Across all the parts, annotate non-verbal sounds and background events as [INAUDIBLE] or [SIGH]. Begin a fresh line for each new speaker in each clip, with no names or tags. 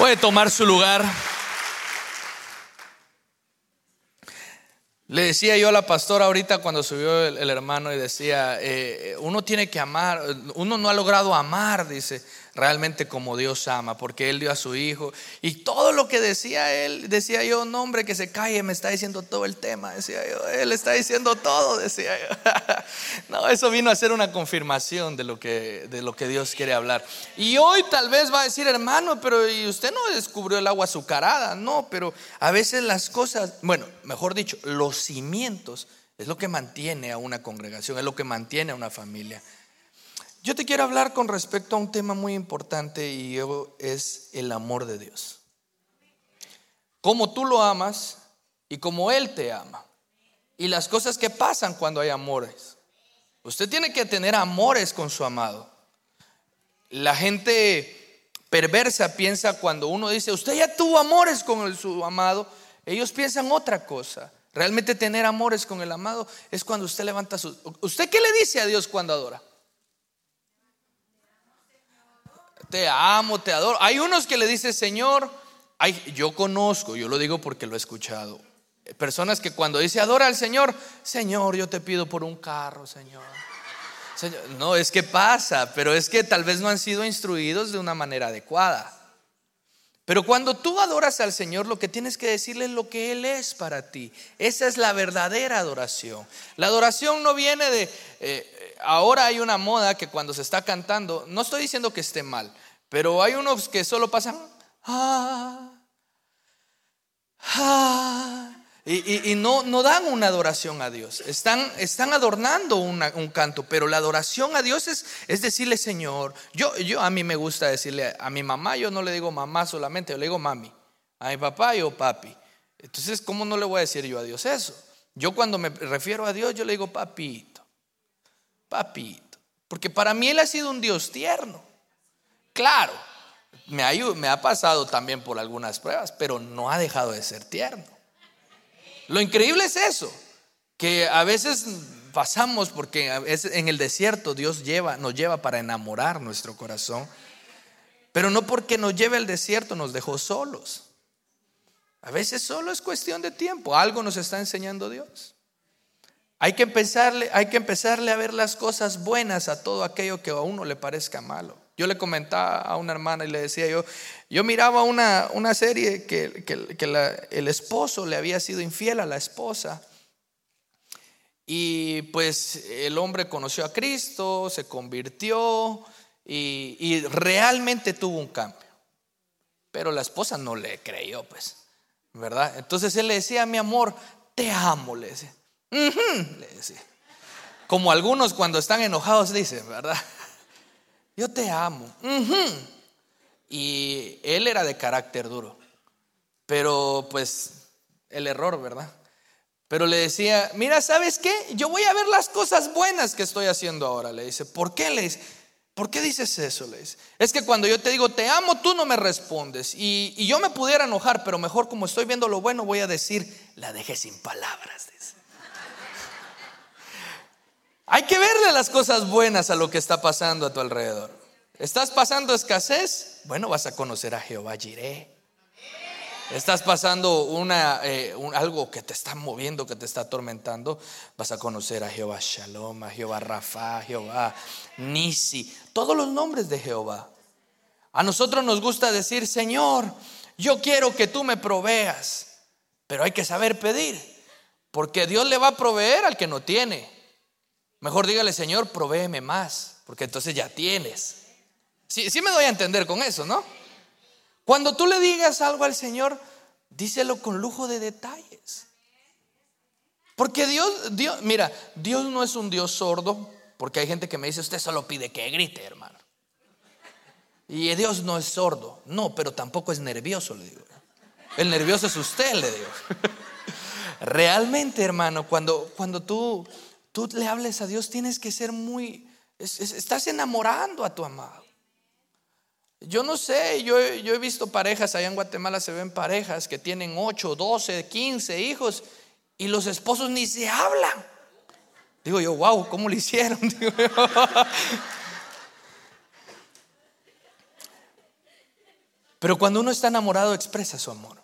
Puede tomar su lugar. Le decía yo a la pastora ahorita cuando subió el, hermano y decía, eh, uno tiene que amar, uno no ha logrado amar, dice, realmente como Dios ama, porque Él dio a su Hijo. Y todo lo que decía Él, decía yo, no hombre, que se calle, me está diciendo todo el tema, decía yo, Él está diciendo todo, decía yo. [LAUGHS] no, eso vino a ser una confirmación de lo, que, de lo que Dios quiere hablar. Y hoy tal vez va a decir, hermano, pero ¿y usted no descubrió el agua azucarada? No, pero a veces las cosas, bueno, mejor dicho, los cimientos es lo que mantiene a una congregación, es lo que mantiene a una familia. Yo te quiero hablar con respecto a un tema muy importante y es el amor de Dios. Cómo tú lo amas y cómo Él te ama. Y las cosas que pasan cuando hay amores. Usted tiene que tener amores con su amado. La gente perversa piensa cuando uno dice, usted ya tuvo amores con su amado, ellos piensan otra cosa. Realmente tener amores con el amado es cuando usted levanta su... ¿Usted qué le dice a Dios cuando adora? Te amo, te adoro. Hay unos que le dicen, Señor, yo conozco, yo lo digo porque lo he escuchado. Personas que cuando dice adora al Señor, Señor, yo te pido por un carro, Señor. Señor. No, es que pasa, pero es que tal vez no han sido instruidos de una manera adecuada. Pero cuando tú adoras al Señor, lo que tienes que decirle es lo que Él es para ti. Esa es la verdadera adoración. La adoración no viene de, eh, ahora hay una moda que cuando se está cantando, no estoy diciendo que esté mal, pero hay unos que solo pasan ah, ah, y, no, no, dan una adoración a Dios. Están, están adornando un canto, pero la adoración a Dios es, es decirle Señor. Yo, yo a mí me gusta decirle a mi mamá, yo no le digo mamá solamente, yo le digo mami. A mi papá yo papi. Entonces, ¿cómo no le voy a decir yo a Dios eso? Yo cuando me refiero a Dios, yo le digo papi papito. Porque para mí Él ha sido un Dios tierno. Claro, me ha, pasado también por algunas pruebas, pero no ha dejado de ser tierno. Lo increíble es eso, que a veces pasamos porque en el desierto Dios nos lleva para enamorar nuestro corazón, pero no porque nos lleve al desierto nos dejó solos. A veces solo es cuestión de tiempo, algo nos está enseñando Dios. Hay que, empezarle, hay que empezarle a ver las cosas buenas a todo aquello que a uno le parezca malo. Yo le comentaba a una hermana y le decía yo, yo miraba una, una serie que, el esposo le había sido infiel a la esposa. Y pues el hombre conoció a Cristo, se convirtió y, y realmente tuvo un cambio. Pero la esposa no le creyó, pues, ¿verdad? Entonces él le decía, mi amor, te amo, le decía le decía. Como algunos cuando están enojados dicen, ¿verdad? Yo te amo. Y él era de carácter duro. Pero pues el error, ¿verdad? Pero le decía, mira, ¿sabes qué? Yo voy a ver las cosas buenas que estoy haciendo ahora. Le dice, ¿por qué? Le dice, ¿por qué dices eso? Le dice, es que cuando yo te digo, te amo, tú no me respondes. Y, y yo me pudiera enojar, pero mejor como estoy viendo lo bueno, voy a decir, la dejé sin palabras. Hay que verle las cosas buenas a lo que está pasando a tu alrededor. ¿Estás pasando escasez? Bueno, vas a conocer a Jehová Jireh. Estás pasando una, eh, algo que te está moviendo, que te está atormentando, vas a conocer a Jehová Shalom, a Jehová Rafa, a Jehová Nisi, todos los nombres de Jehová. A nosotros nos gusta decir, Señor, yo quiero que tú me proveas, pero hay que saber pedir, porque Dios le va a proveer al que no tiene. Mejor dígale, Señor, provéeme más, porque entonces ya tienes. Sí, sí me doy a entender con eso, ¿no? Cuando tú le digas algo al Señor, díselo con lujo de detalles. Porque Dios, Dios, mira, Dios no es un Dios sordo, porque hay gente que me dice, usted solo pide que grite, hermano. Y Dios no es sordo, no, pero tampoco es nervioso, le digo. El nervioso es usted, le digo. [LAUGHS] Realmente, hermano, cuando, cuando tú tú le hables a Dios, tienes que ser muy, estás enamorando a tu amado. Yo no sé, yo, yo, he visto parejas, allá en Guatemala se ven parejas que tienen 8, 12, 15 hijos y los esposos ni se hablan. Digo yo, wow, ¿cómo lo hicieron? [LAUGHS] Pero cuando uno está enamorado expresa su amor.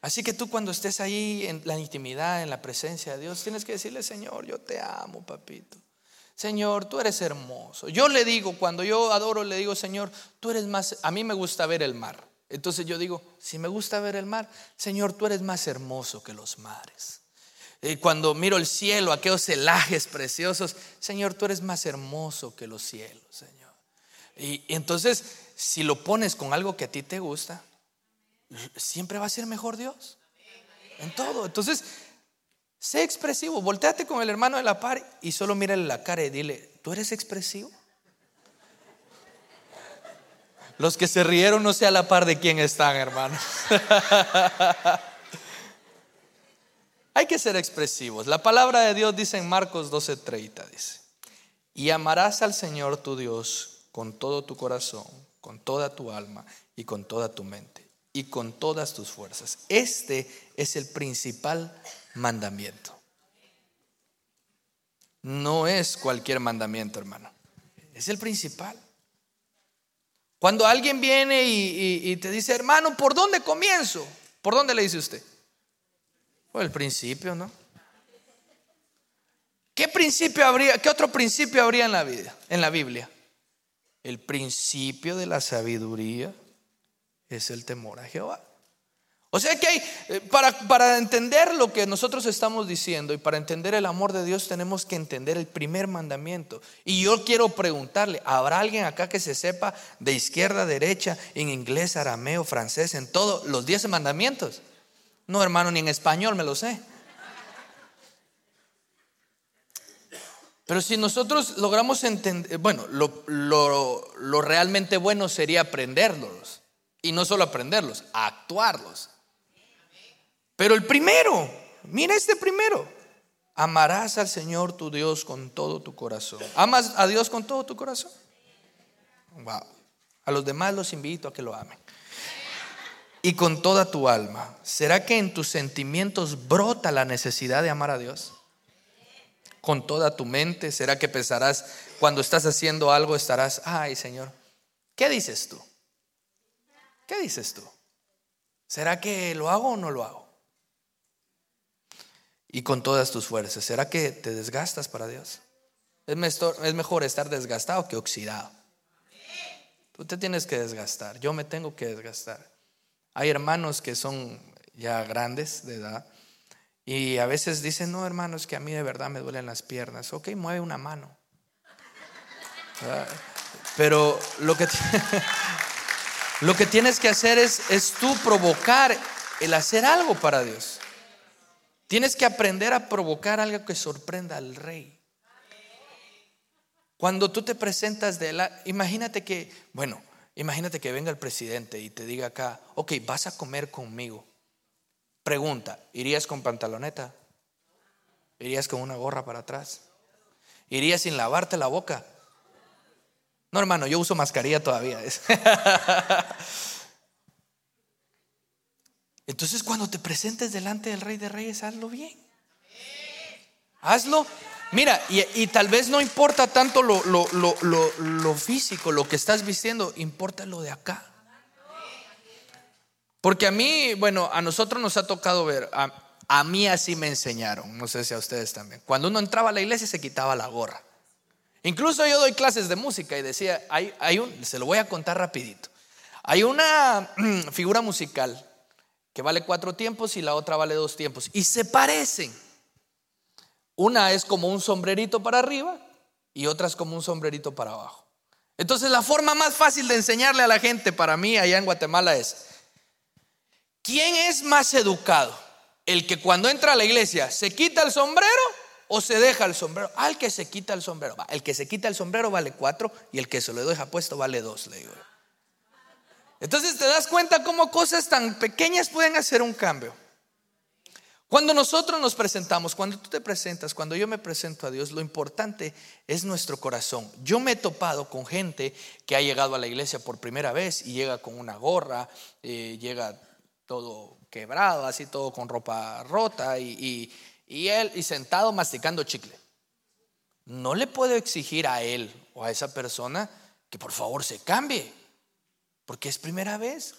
Así que tú cuando estés ahí en la intimidad, en la presencia de Dios, tienes que decirle, Señor, yo te amo, papito. Señor, tú eres hermoso. Yo le digo, cuando yo adoro, le digo, Señor, tú eres más, a mí me gusta ver el mar. Entonces yo digo, si me gusta ver el mar, Señor, tú eres más hermoso que los mares. Y cuando miro el cielo, aquellos celajes preciosos, Señor, tú eres más hermoso que los cielos, Señor. Y, y entonces, si lo pones con algo que a ti te gusta, siempre va a ser mejor Dios. En todo. Entonces, Sé expresivo. Volteate con el hermano de la par y solo mírale la cara y dile, ¿tú eres expresivo? Los que se rieron no sé a la par de quién están, hermano. [LAUGHS] Hay que ser expresivos. La palabra de Dios dice en Marcos 12:30, dice, y amarás al Señor tu Dios con todo tu corazón, con toda tu alma y con toda tu mente y con todas tus fuerzas. Este es el principal mandamiento. No es cualquier mandamiento, hermano. Es el principal. Cuando alguien viene y, te dice, hermano, ¿por dónde comienzo? ¿Por dónde le dice usted? Por el principio, ¿no? ¿Qué principio habría, qué otro principio habría en la vida, en la Biblia? El principio de la sabiduría es el temor a Jehová. O sea que hay, eh, para, para, entender lo que nosotros estamos diciendo y para entender el amor de Dios tenemos que entender el primer mandamiento. Y yo quiero preguntarle, ¿habrá alguien acá que se sepa de izquierda a derecha, en inglés, arameo, francés, en todos los diez mandamientos? No, hermano, ni en español me lo sé. Pero si nosotros logramos entender, bueno, lo, lo, lo realmente bueno sería aprenderlos. Y no solo aprenderlos, actuarlos. Pero el primero, mira este primero. Amarás al Señor tu Dios con todo tu corazón. ¿Amas a Dios con todo tu corazón? Wow. A los demás los invito a que lo amen. Y con toda tu alma. ¿Será que en tus sentimientos brota la necesidad de amar a Dios? Con toda tu mente. ¿Será que pensarás cuando estás haciendo algo estarás, ay Señor, ¿qué dices tú? ¿Qué dices tú? ¿Será que lo hago o no lo hago? y con todas tus fuerzas. ¿Será que te desgastas para Dios? Es mejor, estar desgastado que oxidado. Tú te tienes que desgastar, yo me tengo que desgastar. Hay hermanos que son ya grandes de edad y a veces dicen, no hermanos, que a mí de verdad me duelen las piernas. Ok, mueve una mano. Pero lo que, [LAUGHS] lo que tienes que hacer es, es tú provocar el hacer algo para Dios. Tienes que aprender a provocar algo que sorprenda al rey. Cuando tú te presentas de la, imagínate que, bueno, imagínate que venga el presidente y te diga acá, ok, vas a comer conmigo. Pregunta, ¿irías con pantaloneta? ¿Irías con una gorra para atrás? ¿Irías sin lavarte la boca? No, hermano, yo uso mascarilla todavía. [LAUGHS] Entonces cuando te presentes delante del Rey de Reyes, hazlo bien. Hazlo. Mira, y, tal vez no importa tanto lo, físico, lo que estás vistiendo, importa lo de acá. Porque a mí, bueno, a nosotros nos ha tocado ver, a, mí así me enseñaron, no sé si a ustedes también. Cuando uno entraba a la iglesia se quitaba la gorra. Incluso yo doy clases de música y decía, hay, hay un, se lo voy a contar rapidito. Hay una [CLEARS THROAT] figura musical que vale cuatro tiempos y la otra vale dos tiempos. Y se parecen. Una es como un sombrerito para arriba y otra es como un sombrerito para abajo. Entonces la forma más fácil de enseñarle a la gente para mí allá en Guatemala es, ¿quién es más educado? ¿El que cuando entra a la iglesia se quita el sombrero o se deja el sombrero? Al que se quita el sombrero. El que se quita el sombrero vale cuatro y el que se lo deja puesto vale dos, le digo. Entonces te das cuenta cómo cosas tan pequeñas pueden hacer un cambio. Cuando nosotros nos presentamos, cuando tú te presentas, cuando yo me presento a Dios, lo importante es nuestro corazón. Yo me he topado con gente que ha llegado a la iglesia por primera vez y llega con una gorra, eh, llega todo quebrado, así todo con ropa rota y él y sentado masticando chicle. No le puedo exigir a él o a esa persona que por favor se cambie. Porque es primera vez.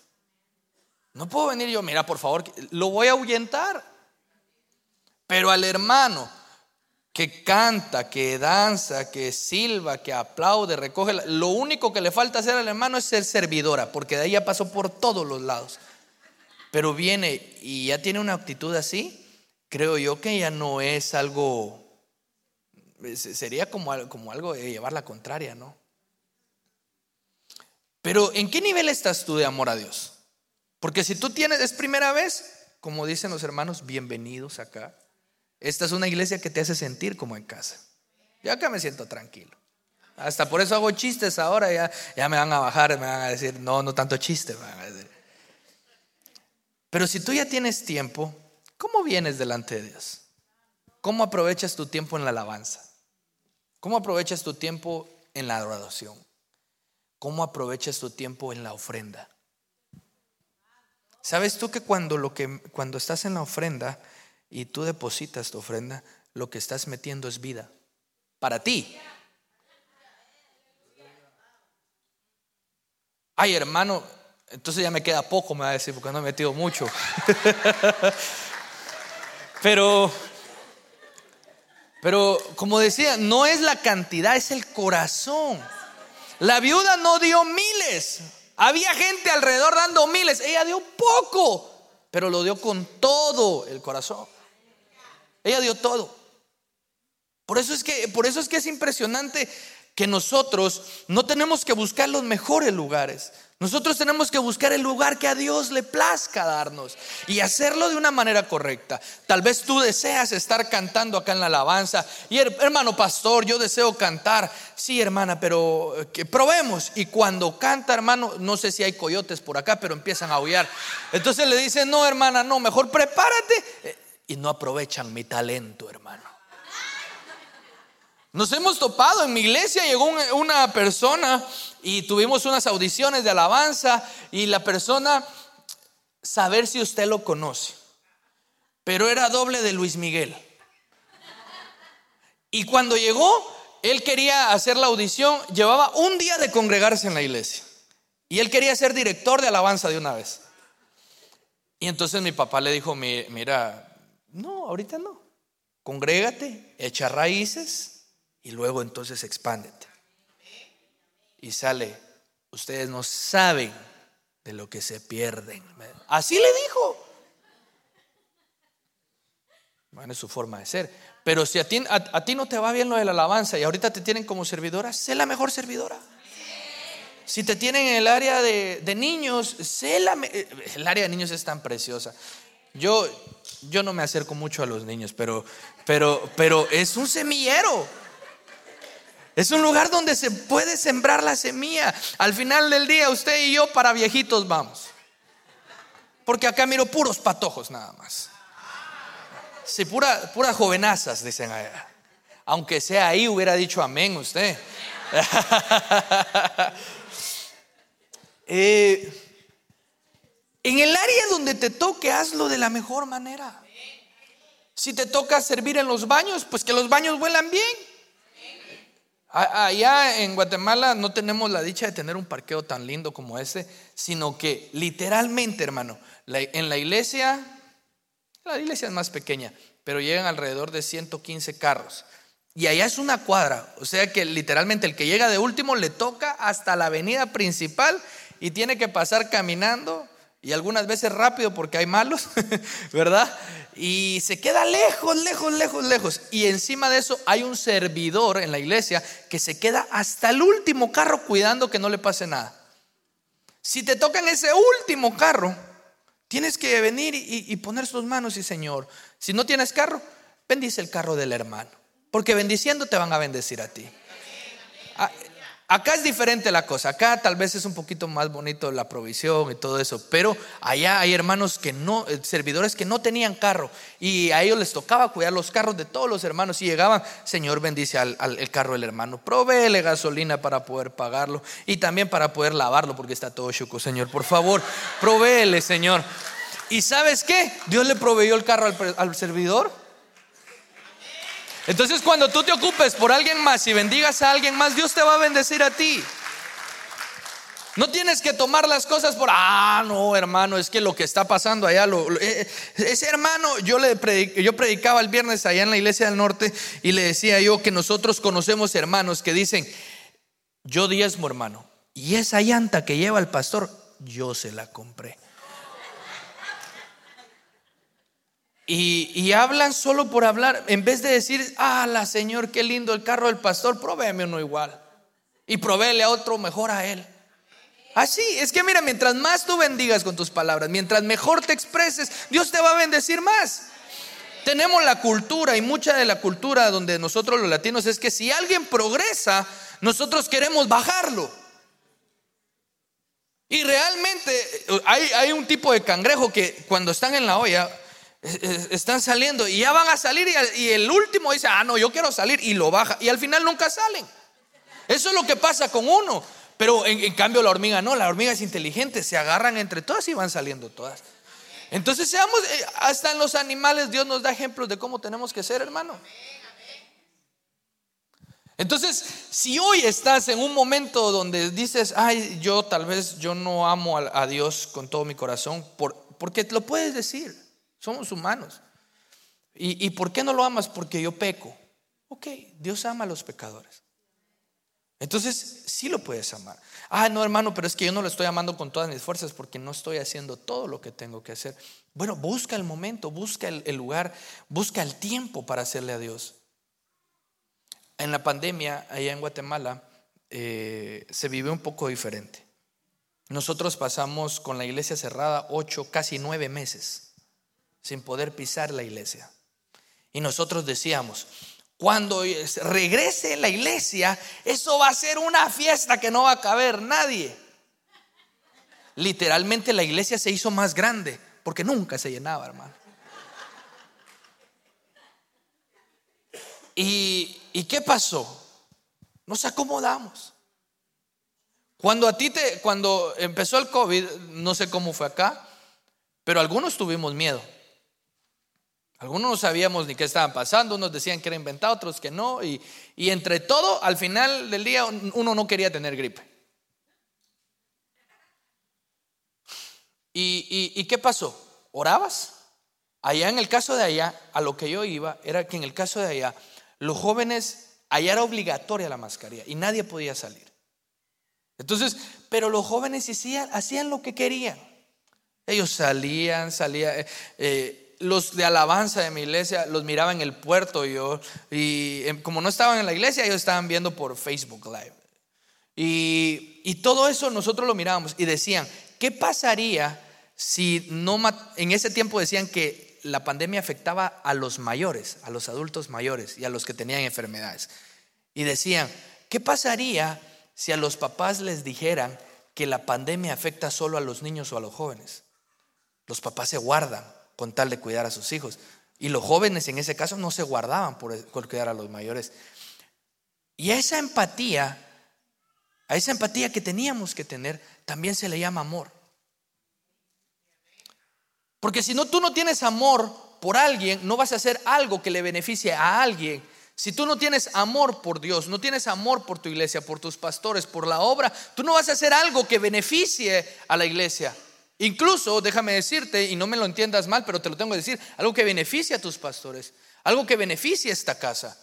No puedo venir yo, mira, por favor, lo voy a ahuyentar. Pero al hermano que canta, que danza, que silba, que aplaude, recoge, lo único que le falta hacer al hermano es ser servidora, porque de ahí ya pasó por todos los lados. Pero viene y ya tiene una actitud así, creo yo que ya no es algo, sería como, como algo de llevar la contraria, ¿no? Pero ¿en qué nivel estás tú de amor a Dios? Porque si tú tienes, es primera vez, como dicen los hermanos, bienvenidos acá. Esta es una iglesia que te hace sentir como en casa. Yo acá me siento tranquilo. Hasta por eso hago chistes ahora, ya, ya me van a bajar, me van a decir, no, no tanto chiste, Pero si tú ya tienes tiempo, ¿cómo vienes delante de Dios? ¿Cómo aprovechas tu tiempo en la alabanza? ¿Cómo aprovechas tu tiempo en la adoración? ¿Cómo aprovechas tu tiempo en la ofrenda? ¿Sabes tú que cuando, lo que cuando estás en la ofrenda y tú depositas tu ofrenda, lo que estás metiendo es vida para ti? Ay, hermano, entonces ya me queda poco, me va a decir, porque no he metido mucho. [LAUGHS] pero, pero como decía, no es la cantidad, es el corazón. La viuda no dio miles. Había gente alrededor dando miles. Ella dio poco, pero lo dio con todo el corazón. Ella dio todo. Por eso es que, por eso es, que es impresionante que nosotros no tenemos que buscar los mejores lugares. Nosotros tenemos que buscar el lugar que a Dios le plazca darnos y hacerlo de una manera correcta. Tal vez tú deseas estar cantando acá en la alabanza y hermano pastor, yo deseo cantar. Sí, hermana, pero eh, que probemos. Y cuando canta, hermano, no sé si hay coyotes por acá, pero empiezan a aullar. Entonces le dicen, no, hermana, no, mejor prepárate. Eh, y no aprovechan mi talento, hermano. Nos hemos topado en mi iglesia, llegó una persona y tuvimos unas audiciones de alabanza y la persona, saber si usted lo conoce, pero era doble de Luis Miguel. Y cuando llegó, él quería hacer la audición, llevaba un día de congregarse en la iglesia y él quería ser director de alabanza de una vez. Y entonces mi papá le dijo, mira, no, ahorita no, congrégate, echa raíces y luego entonces expándete. Y sale, ustedes no saben de lo que se pierden. Así le dijo. Bueno, es su forma de ser. Pero si a ti, a, ti, no te va bien lo de la alabanza y ahorita te tienen como servidora, sé la mejor servidora. Si te tienen en el área de, niños, sé la... El área de niños es tan preciosa. Yo, yo no me acerco mucho a los niños, pero, pero, pero es un semillero. Es un lugar donde se puede sembrar la semilla. Al final del día, usted y yo para viejitos vamos. Porque acá miro puros patojos nada más. Sí, pura, puras jovenazas, dicen allá. Aunque sea ahí, hubiera dicho amén usted. [LAUGHS] Eh, en el área donde te toque, hazlo de la mejor manera. Si te toca servir en los baños, pues que los baños huelan bien. Allá en Guatemala no tenemos la dicha de tener un parqueo tan lindo como ese, sino que literalmente, hermano, en la iglesia, la iglesia es más pequeña, pero llegan alrededor de 115 carros. Y allá es una cuadra, o sea que literalmente el que llega de último le toca hasta la avenida principal y tiene que pasar caminando y algunas veces rápido porque hay malos, [LAUGHS] ¿verdad? Y se queda lejos, lejos, lejos, lejos. Y encima de eso hay un servidor en la iglesia que se queda hasta el último carro cuidando que no le pase nada. Si te toca en ese último carro, tienes que venir y, poner sus manos y Señor, si no tienes carro, bendice el carro del hermano, porque bendiciendo te van a bendecir a ti. Acá es diferente la cosa, acá tal vez es un poquito más bonito la provisión y todo eso, pero allá hay hermanos que no, eh, servidores que no tenían carro y a ellos les tocaba cuidar los carros de todos los hermanos y llegaban, Señor bendice al, el carro del hermano, proveele gasolina para poder pagarlo y también para poder lavarlo porque está todo chuco, Señor, por favor, proveele, Señor. ¿Y sabes qué? Dios le proveyó el carro al, al servidor entonces cuando tú te ocupes por alguien más y bendigas a alguien más, Dios te va a bendecir a ti. No tienes que tomar las cosas por, ah, no, hermano, es que lo que está pasando allá, eh, ese hermano, yo, le yo predicaba el viernes allá en la iglesia del norte y le decía yo que nosotros conocemos hermanos que dicen, yo diezmo hermano, y esa llanta que lleva el pastor, yo se la compré. Y, hablan solo por hablar, en vez de decir, ah, la Señor, qué lindo el carro del pastor, provéeme uno igual. Y provéele a otro mejor a él. Así, es que mira, mientras más tú bendigas con tus palabras, mientras mejor te expreses, Dios te va a bendecir más. Tenemos la cultura y mucha de la cultura donde nosotros los latinos es que si alguien progresa, nosotros queremos bajarlo. Y realmente hay, hay un tipo de cangrejo que cuando están en la olla, están saliendo y ya van a salir y el último dice, ah, no, yo quiero salir y lo baja y al final nunca salen. Eso es lo que pasa con uno. Pero en, cambio la hormiga no, la hormiga es inteligente, se agarran entre todas y van saliendo todas. Entonces seamos, eh, hasta en los animales Dios nos da ejemplos de cómo tenemos que ser, hermano. Entonces, si hoy estás en un momento donde dices, ay, yo tal vez yo no amo a, Dios con todo mi corazón, por, porque lo puedes decir, somos humanos. ¿Y, ¿Y por qué no lo amas? Porque yo peco. Ok, Dios ama a los pecadores. Entonces, sí lo puedes amar. Ah, no, hermano, pero es que yo no lo estoy amando con todas mis fuerzas porque no estoy haciendo todo lo que tengo que hacer. Bueno, busca el momento, busca el, lugar, busca el tiempo para hacerle a Dios. En la pandemia, allá en Guatemala, eh, se vive un poco diferente. Nosotros pasamos con la iglesia cerrada ocho, casi nueve meses, sin poder pisar la iglesia. Y nosotros decíamos, cuando regrese la iglesia, eso va a ser una fiesta que no va a caber nadie. Literalmente la iglesia se hizo más grande porque nunca se llenaba, hermano. ¿Y, ¿Y, qué pasó? Nos acomodamos. Cuando a ti te, cuando empezó el COVID, no sé cómo fue acá, pero algunos tuvimos miedo. Algunos no sabíamos ni qué estaban pasando, unos decían que era inventado, otros que no, y, entre todo, al final del día, uno no quería tener gripe. ¿Y, y qué pasó? ¿Orabas? Allá en el caso de allá, a lo que yo iba, era que en el caso de allá, los jóvenes, allá era obligatoria la mascarilla y nadie podía salir. Entonces, pero los jóvenes hacían, hacían lo que querían. Ellos salían, salían. Eh, eh, los de alabanza de mi iglesia los miraba en el puerto yo y em, como no estaban en la iglesia ellos estaban viendo por Facebook Live. Y, y todo eso nosotros lo mirábamos y decían qué pasaría si no en ese tiempo decían que la pandemia afectaba a los mayores a los adultos mayores y a los que tenían enfermedades y decían qué pasaría si a los papás les dijeran que la pandemia afecta solo a los niños o a los jóvenes los papás se guardan con tal de cuidar a sus hijos. Y los jóvenes en ese caso no se guardaban por, cuidar a los mayores. Y esa empatía, a esa empatía que teníamos que tener, también se le llama amor. Porque si no tú no tienes amor por alguien, no vas a hacer algo que le beneficie a alguien. Si tú no tienes amor por Dios, no tienes amor por tu iglesia, por tus pastores, por la obra, tú no vas a hacer algo que beneficie a la iglesia. Incluso, déjame decirte, y no me lo entiendas mal, pero te lo tengo que decir, algo que beneficie a tus pastores, algo que beneficie a esta casa.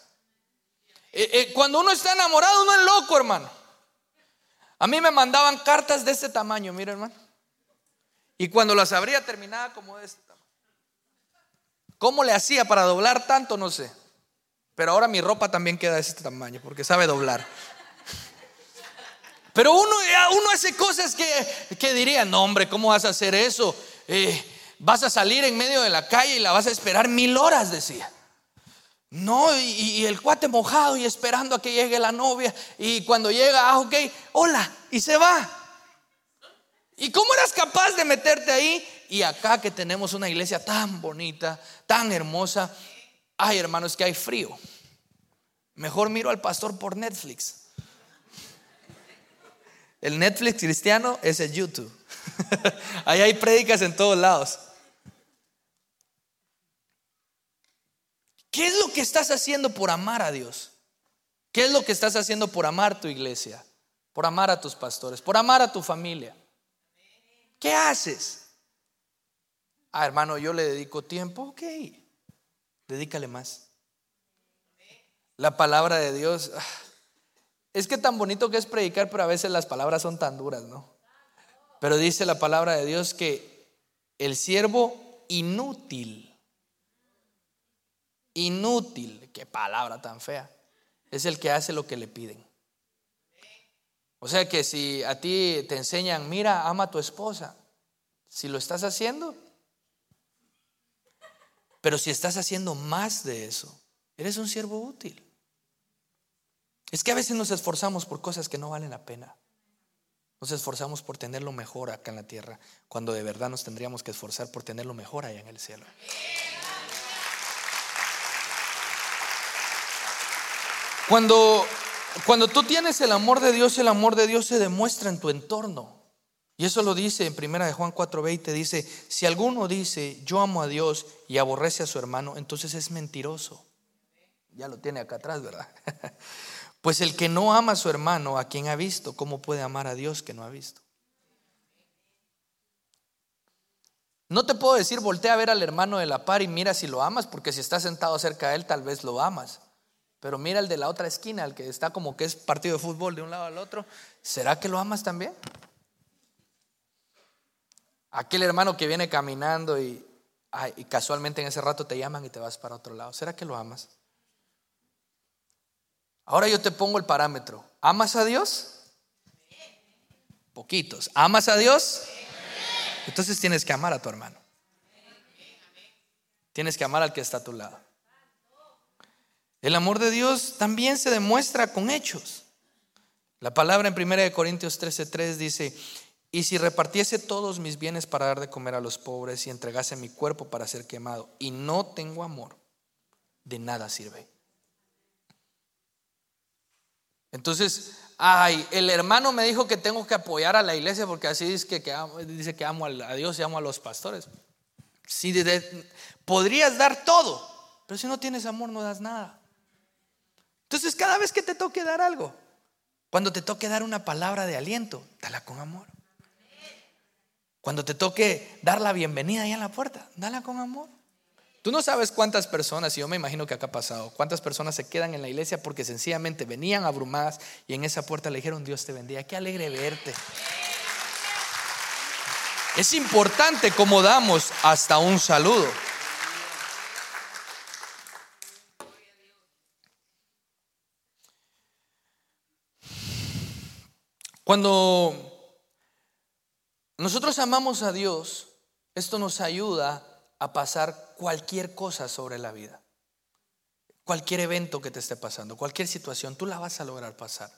Eh, eh, cuando uno está enamorado, uno es loco, hermano. A mí me mandaban cartas de este tamaño, mira, hermano. Y cuando las abría, terminaba como de este tamaño. ¿Cómo le hacía para doblar tanto? No sé. Pero ahora mi ropa también queda de este tamaño, porque sabe doblar. Pero uno, uno hace cosas que, que diría, no hombre, ¿cómo vas a hacer eso? Eh, vas a salir en medio de la calle y la vas a esperar mil horas, decía. No, y, el cuate mojado y esperando a que llegue la novia. Y cuando llega, ah, ok, hola, y se va. ¿Y cómo eras capaz de meterte ahí? Y acá que tenemos una iglesia tan bonita, tan hermosa, ay hermanos, que hay frío. Mejor miro al pastor por Netflix. El Netflix cristiano es el YouTube. [LAUGHS] Ahí hay prédicas en todos lados. ¿Qué es lo que estás haciendo por amar a Dios? ¿Qué es lo que estás haciendo por amar tu iglesia? por amar a tus pastores, por amar a tu familia. ¿Qué haces? Ah, hermano, yo le dedico tiempo, ok, dedícale más. La palabra de Dios, ah, es que tan bonito que es predicar, pero a veces las palabras son tan duras, ¿no? Pero dice la palabra de Dios que el siervo inútil, inútil, qué palabra tan fea, es el que hace lo que le piden. O sea que si a ti te enseñan, mira, ama a tu esposa, si lo estás haciendo, pero si estás haciendo más de eso, eres un siervo útil. Es que a veces nos esforzamos por cosas que no valen la pena. Nos esforzamos por tener lo mejor acá en la tierra, cuando de verdad nos tendríamos que esforzar por tener lo mejor allá en el cielo. Cuando, cuando tú tienes el amor de Dios, el amor de Dios se demuestra en tu entorno. Y eso lo dice en primera de Juan 4:20 dice, si alguno dice, "Yo amo a Dios" y aborrece a su hermano, entonces es mentiroso. Ya lo tiene acá atrás, ¿verdad? [LAUGHS] Pues el que no ama a su hermano, a quien ha visto, ¿cómo puede amar a Dios que no ha visto? No te puedo decir, voltea a ver al hermano de la par y mira si lo amas, porque si estás sentado cerca de él, tal vez lo amas. Pero mira el de la otra esquina, el que está como que es partido de fútbol de un lado al otro. ¿Será que lo amas también? Aquel hermano que viene caminando y, y casualmente en ese rato te llaman y te vas para otro lado. ¿Será que lo amas? Ahora yo te pongo el parámetro. ¿Amas a Dios? Poquitos. ¿Amas a Dios? Entonces tienes que amar a tu hermano. Tienes que amar al que está a tu lado. El amor de Dios también se demuestra con hechos. La palabra en 1 Corintios 13:3 dice, y si repartiese todos mis bienes para dar de comer a los pobres y entregase mi cuerpo para ser quemado y no tengo amor, de nada sirve. Entonces, ay, el hermano me dijo que tengo que apoyar a la iglesia porque así dice que, dice que amo a Dios y amo a los pastores. Si podrías dar todo, pero si no tienes amor no das nada. Entonces, cada vez que te toque dar algo, cuando te toque dar una palabra de aliento, dala con amor. Cuando te toque dar la bienvenida ahí en la puerta, dala con amor. Tú no sabes cuántas personas, y yo me imagino que acá ha pasado, cuántas personas se quedan en la iglesia porque sencillamente venían abrumadas y en esa puerta le dijeron, Dios te bendiga, qué alegre verte. Es importante cómo damos hasta un saludo. Cuando nosotros amamos a Dios, esto nos ayuda a pasar cualquier cosa sobre la vida. Cualquier evento que te esté pasando, cualquier situación, tú la vas a lograr pasar.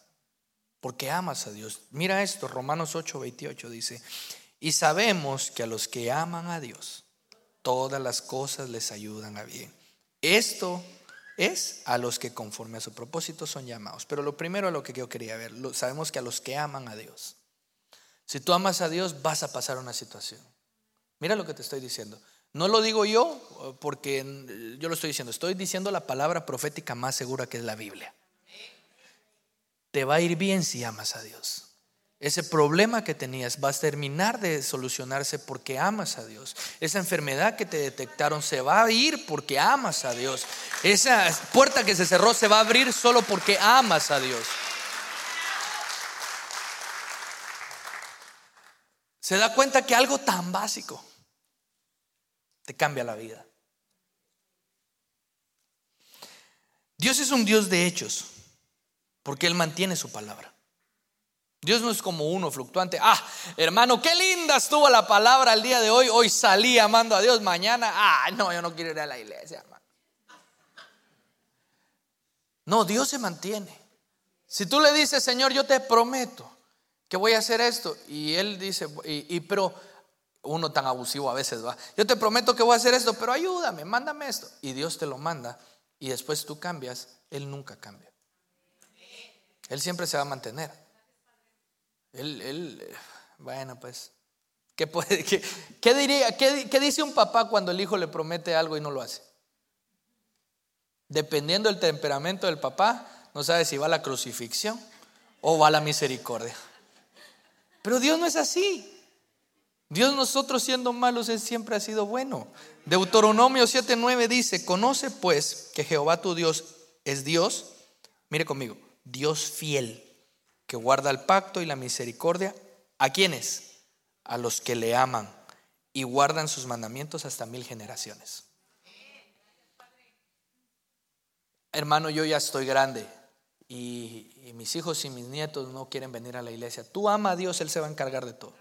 Porque amas a Dios. Mira esto, Romanos 8, 28 dice, y sabemos que a los que aman a Dios, todas las cosas les ayudan a bien. Esto es a los que conforme a su propósito son llamados. Pero lo primero a lo que yo quería ver, sabemos que a los que aman a Dios. Si tú amas a Dios, vas a pasar una situación. Mira lo que te estoy diciendo. No lo digo yo porque yo lo estoy diciendo, estoy diciendo la palabra profética más segura que es la Biblia. Te va a ir bien si amas a Dios. Ese problema que tenías va a terminar de solucionarse porque amas a Dios. Esa enfermedad que te detectaron se va a ir porque amas a Dios. Esa puerta que se cerró se va a abrir solo porque amas a Dios. Se da cuenta que algo tan básico te cambia la vida. Dios es un Dios de hechos, porque Él mantiene su palabra. Dios no es como uno fluctuante. Ah, hermano, qué linda estuvo la palabra el día de hoy. Hoy salí amando a Dios. Mañana, ah, no, yo no quiero ir a la iglesia, hermano. No, Dios se mantiene. Si tú le dices, Señor, yo te prometo que voy a hacer esto, y Él dice, y, y pero uno tan abusivo a veces va. Yo te prometo que voy a hacer esto, pero ayúdame, mándame esto. Y Dios te lo manda y después tú cambias, Él nunca cambia. Él siempre se va a mantener. Él, él bueno, pues, ¿qué, puede, qué, diría, qué, qué dice un papá cuando el hijo le promete algo y no lo hace? Dependiendo del temperamento del papá, no sabe si va a la crucifixión o va la misericordia. Pero Dios no es así. Dios nosotros siendo malos, Él siempre ha sido bueno. Deuteronomio 7:9 dice, conoce pues que Jehová tu Dios es Dios, mire conmigo, Dios fiel, que guarda el pacto y la misericordia. ¿A quiénes? A los que le aman y guardan sus mandamientos hasta mil generaciones. Hermano, yo ya estoy grande y, mis hijos y mis nietos no quieren venir a la iglesia. Tú ama a Dios, Él se va a encargar de todo.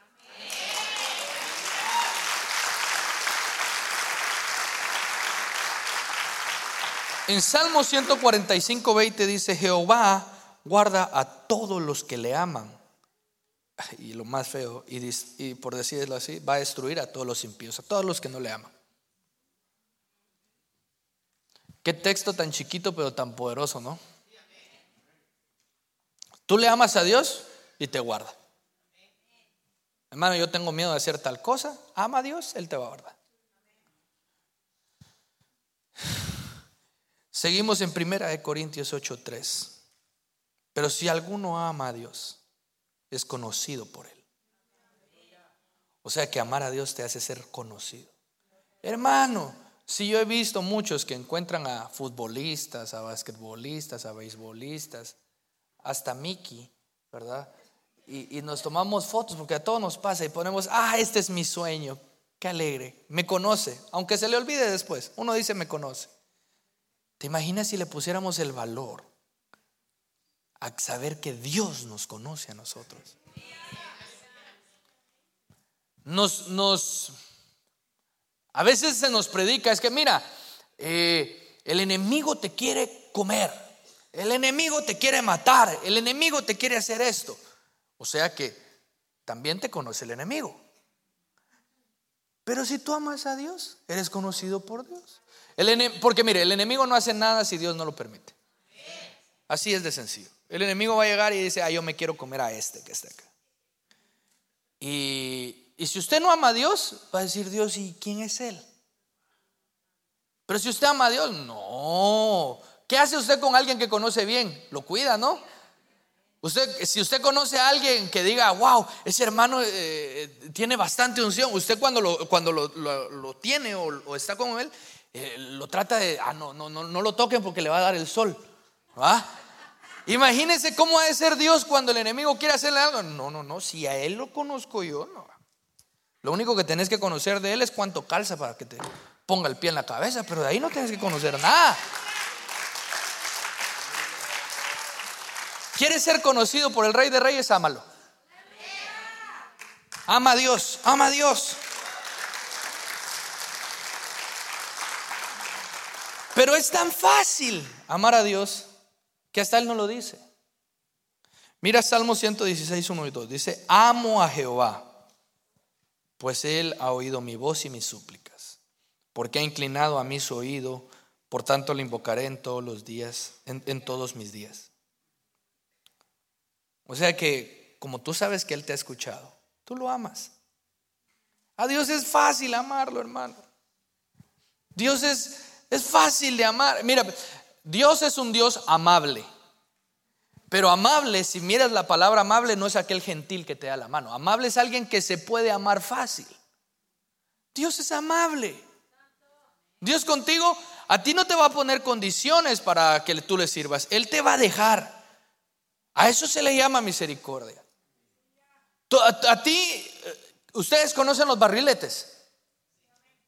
En Salmo 145, 20 dice, Jehová guarda a todos los que le aman. Y lo más feo, y, por decirlo así, va a destruir a todos los impíos, a todos los que no le aman. Qué texto tan chiquito pero tan poderoso, ¿no? Tú le amas a Dios y te guarda. Hermano, yo tengo miedo de hacer tal cosa. Ama a Dios, Él te va a guardar. Seguimos en Primera de Corintios 8:3. Pero si alguno ama a Dios, es conocido por él. O sea que amar a Dios te hace ser conocido. Hermano, si yo he visto muchos que encuentran a futbolistas, a basquetbolistas, a beisbolistas, hasta Mickey, ¿verdad? Y, y, nos tomamos fotos porque a todos nos pasa y ponemos, ah, este es mi sueño, qué alegre, me conoce, aunque se le olvide después, uno dice me conoce. ¿Te imaginas si le pusiéramos el valor a saber que Dios nos conoce a nosotros? Nos, nos, a veces se nos predica, es que mira, eh, el enemigo te quiere comer, el enemigo te quiere matar, el enemigo te quiere hacer esto. O sea que también te conoce el enemigo. Pero si tú amas a Dios, eres conocido por Dios porque mire, el enemigo no hace nada si Dios no lo permite. Así es de sencillo. El enemigo va a llegar y dice, ah, yo me quiero comer a este que está acá. Y si usted no ama a Dios, va a decir Dios, ¿y quién es Él? Pero si usted ama a Dios, no. ¿Qué hace usted con alguien que conoce bien? Lo cuida, ¿no? Usted, si usted conoce a alguien que diga, wow, ese hermano eh, tiene bastante unción, usted cuando lo, cuando lo, tiene o, está con él, eh, lo trata de, ah, no, no, no, no lo toquen porque le va a dar el sol. ¿va? Imagínense cómo ha de ser Dios cuando el enemigo quiere hacerle algo. No, no, no, si a Él lo conozco yo, no. Lo único que tenés que conocer de Él es cuánto calza para que te ponga el pie en la cabeza, pero de ahí no tienes que conocer nada. ¿Quieres ser conocido por el Rey de Reyes? Ámalo. Ama a Dios, ama a Dios. Pero es tan fácil amar a Dios que hasta Él no lo dice. Mira Salmo 116, 1 y 2. Dice, amo a Jehová, pues Él ha oído mi voz y mis súplicas, porque ha inclinado a mí su oído, por tanto le invocaré en todos los días, en, en todos mis días. O sea que, como tú sabes que Él te ha escuchado, tú lo amas. A Dios es fácil amarlo, hermano. Dios es es fácil de amar. Mira, Dios es un Dios amable. Pero amable, si miras la palabra amable, no es aquel gentil que te da la mano. Amable es alguien que se puede amar fácil. Dios es amable. Dios contigo, a ti no te va a poner condiciones para que tú le sirvas. Él te va a dejar. A eso se le llama misericordia. A, ti, eh, ustedes conocen los barriletes.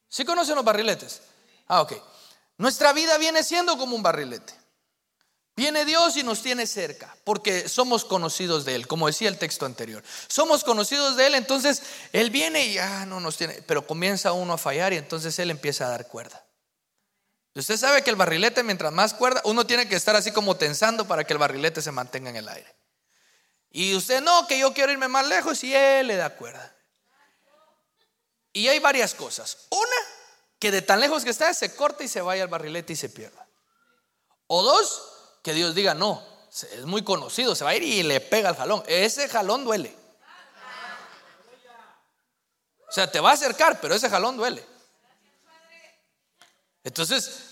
¿Sí conocen los barriletes? Ah, ok. Nuestra vida viene siendo como un barrilete. Viene Dios y nos tiene cerca, porque somos conocidos de Él, como decía el texto anterior. Somos conocidos de Él, entonces Él viene y ya no nos tiene, pero comienza uno a fallar y entonces Él empieza a dar cuerda. Usted sabe que el barrilete, mientras más cuerda, uno tiene que estar así como tensando para que el barrilete se mantenga en el aire. Y usted no, que yo quiero irme más lejos y Él le da cuerda. Y hay varias cosas. Una, que de tan lejos que está se corte y se vaya al barrilete y se pierda. O dos, que Dios diga, no, es muy conocido, se va a ir y le pega el jalón. Ese jalón duele. O sea, te va a acercar, pero ese jalón duele. Entonces,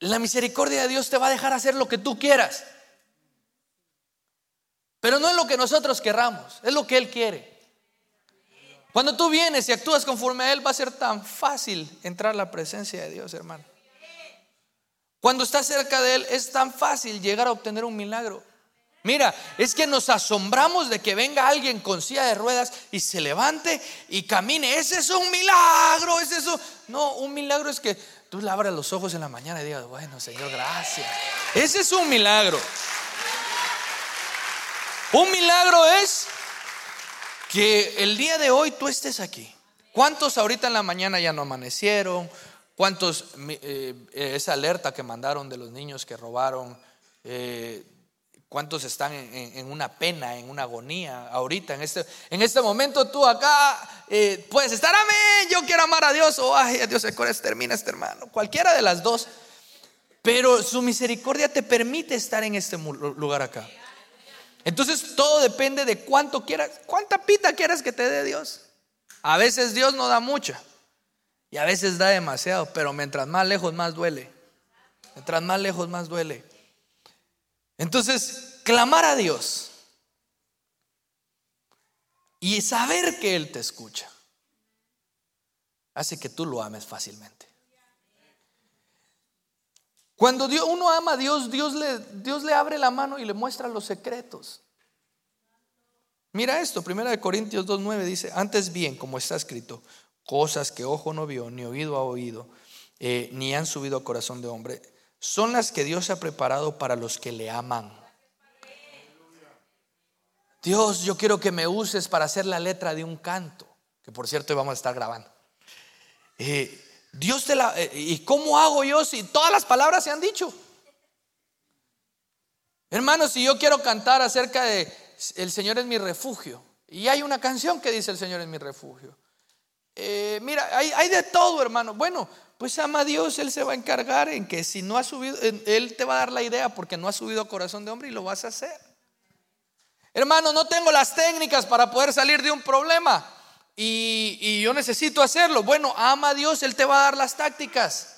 la misericordia de Dios te va a dejar hacer lo que tú quieras. Pero no es lo que nosotros querramos, es lo que Él quiere. Cuando tú vienes y actúas conforme a Él, va a ser tan fácil entrar a la presencia de Dios, hermano. Cuando estás cerca de Él, es tan fácil llegar a obtener un milagro. Mira, es que nos asombramos de que venga alguien con silla de ruedas y se levante y camine. Ese es un milagro, es eso. No, un milagro es que tú le abras los ojos en la mañana y digas, bueno, Señor, gracias. Ese es un milagro. Un milagro es que el día de hoy tú estés aquí. ¿Cuántos ahorita en la mañana ya no amanecieron? ¿Cuántos eh, esa alerta que mandaron de los niños que robaron? Eh, ¿Cuántos están en, una pena, en una agonía ahorita? En este, en este momento tú acá eh, puedes estar, amén, yo quiero amar a Dios, o ay, a Dios, termina este hermano. Cualquiera de las dos. Pero su misericordia te permite estar en este lugar acá. Entonces todo depende de cuánto quieras, cuánta pita quieras que te dé Dios. A veces Dios no da mucha y a veces da demasiado, pero mientras más lejos más duele. Mientras más lejos más duele. Entonces, clamar a Dios y saber que Él te escucha hace que tú lo ames fácilmente. Cuando Dios, uno ama a Dios, Dios le, abre la mano y le muestra los secretos. Mira esto, 1 Corintios 2.9 dice, antes bien, como está escrito, cosas que ojo no vio, ni oído ha oído, eh, ni han subido a corazón de hombre, son las que Dios ha preparado para los que le aman. Dios, yo quiero que me uses para hacer la letra de un canto, que por cierto vamos a estar grabando. Eh, Dios te la... Eh, ¿Y cómo hago yo si todas las palabras se han dicho? Hermanos, si yo quiero cantar acerca de el Señor es mi refugio, y hay una canción que dice el Señor es mi refugio. Eh, mira, hay, hay, de todo, hermano. Bueno, pues ama a Dios, Él se va a encargar en que si no ha subido, Él te va a dar la idea porque no ha subido a corazón de hombre y lo vas a hacer. Hermano, no tengo las técnicas para poder salir de un problema y, yo necesito hacerlo. Bueno, ama a Dios, Él te va a dar las tácticas.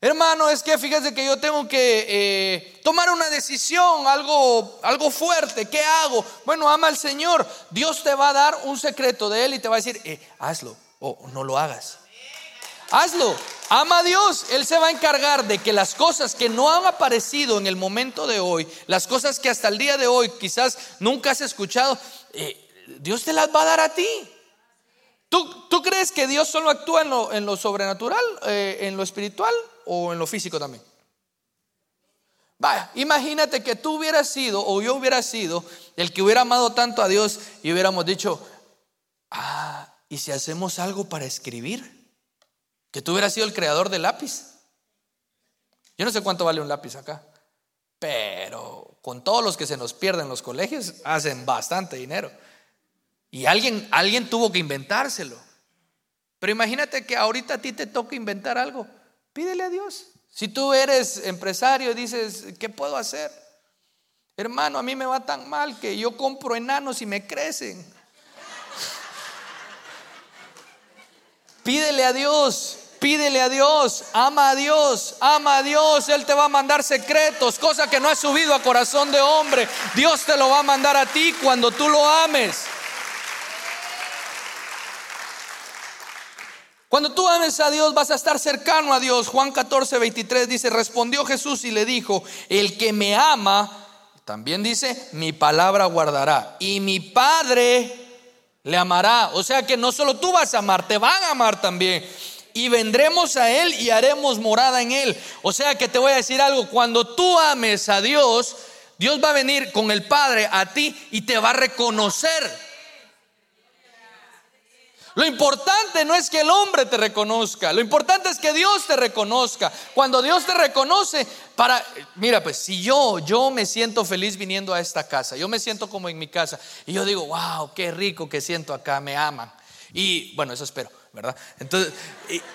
Hermano, es que fíjese que yo tengo que eh, tomar una decisión, algo, algo fuerte. ¿Qué hago? Bueno, ama al Señor. Dios te va a dar un secreto de Él y te va a decir, eh, hazlo o no lo hagas. Hazlo. Ama a Dios. Él se va a encargar de que las cosas que no han aparecido en el momento de hoy, las cosas que hasta el día de hoy quizás nunca has escuchado, eh, Dios te las va a dar a ti. ¿Tú, crees que Dios solo actúa en lo, sobrenatural, eh, en lo espiritual o en lo físico también? Vaya, imagínate que tú hubieras sido o yo hubiera sido el que hubiera amado tanto a Dios y hubiéramos dicho, ah, ¿y si hacemos algo para escribir? Que tú hubieras sido el creador del lápiz. Yo no sé cuánto vale un lápiz acá, pero con todos los que se nos pierden en los colegios, hacen bastante dinero. Y alguien, alguien tuvo que inventárselo. Pero imagínate que ahorita a ti te toca inventar algo. Pídele a Dios. Si tú eres empresario y dices, ¿qué puedo hacer? Hermano, a mí me va tan mal que yo compro enanos y me crecen. [LAUGHS] Pídele a Dios, pídele a Dios, ama a Dios, ama a Dios. Él te va a mandar secretos, cosa que no ha subido a corazón de hombre. Dios te lo va a mandar a ti cuando tú lo ames. Cuando tú ames a Dios vas a estar cercano a Dios. Juan 14, 23 dice, respondió Jesús y le dijo, el que me ama, también dice, mi palabra guardará. Y mi Padre le amará. O sea que no solo tú vas a amar, te van a amar también. Y vendremos a Él y haremos morada en Él. O sea que te voy a decir algo, cuando tú ames a Dios, Dios va a venir con el Padre a ti y te va a reconocer. Lo importante no es que el hombre te reconozca, lo importante es que Dios te reconozca. Cuando Dios te reconoce, para, mira, pues si yo, yo me siento feliz viniendo a esta casa, yo me siento como en mi casa y yo digo, wow, qué rico que siento acá, me aman. Y bueno, eso espero, ¿verdad? Entonces,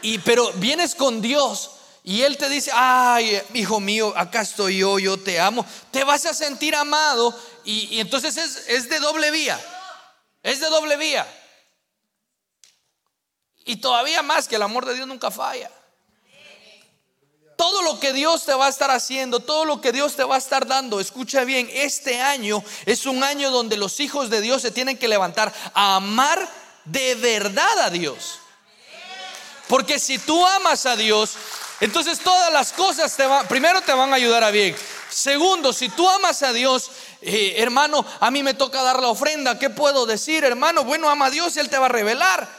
y, pero vienes con Dios y Él te dice, ay, hijo mío, acá estoy yo, yo te amo, te vas a sentir amado y, entonces es, es de doble vía, es de doble vía. Y todavía más que el amor de Dios nunca falla. todo lo que Dios te va a estar haciendo, todo lo que Dios te va a estar dando, escucha bien, este año es un año donde los hijos de Dios se tienen que levantar a amar de verdad a Dios. Porque si tú amas a Dios, entonces todas las cosas te van, primero te van a ayudar a bien. Segundo, si tú amas a Dios, eh, hermano, a mí me toca dar la ofrenda. ¿Qué puedo decir, hermano? Bueno, ama a Dios y Él te va a revelar.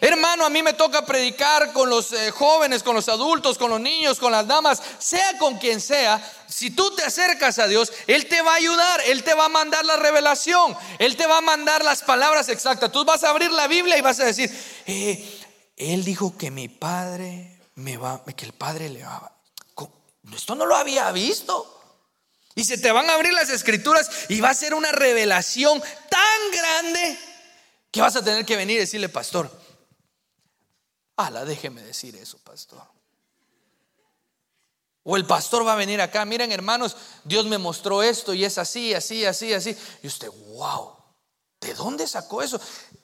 Hermano, a mí me toca predicar con los eh, jóvenes, con los adultos, con los niños, con las damas, sea con quien sea. Si tú te acercas a Dios, Él te va a ayudar, Él te va a mandar la revelación, Él te va a mandar las palabras exactas. Tú vas a abrir la Biblia y vas a decir, eh, Él dijo que mi Padre me va, que el Padre le va. Esto no lo había visto. Y se te van a abrir las escrituras y va a ser una revelación tan grande que vas a tener que venir y decirle, pastor, Ala, déjeme decir eso, pastor. O el pastor va a venir acá, miren hermanos, Dios me mostró esto y es así, así, así, así. Y usted, wow, ¿de dónde sacó eso?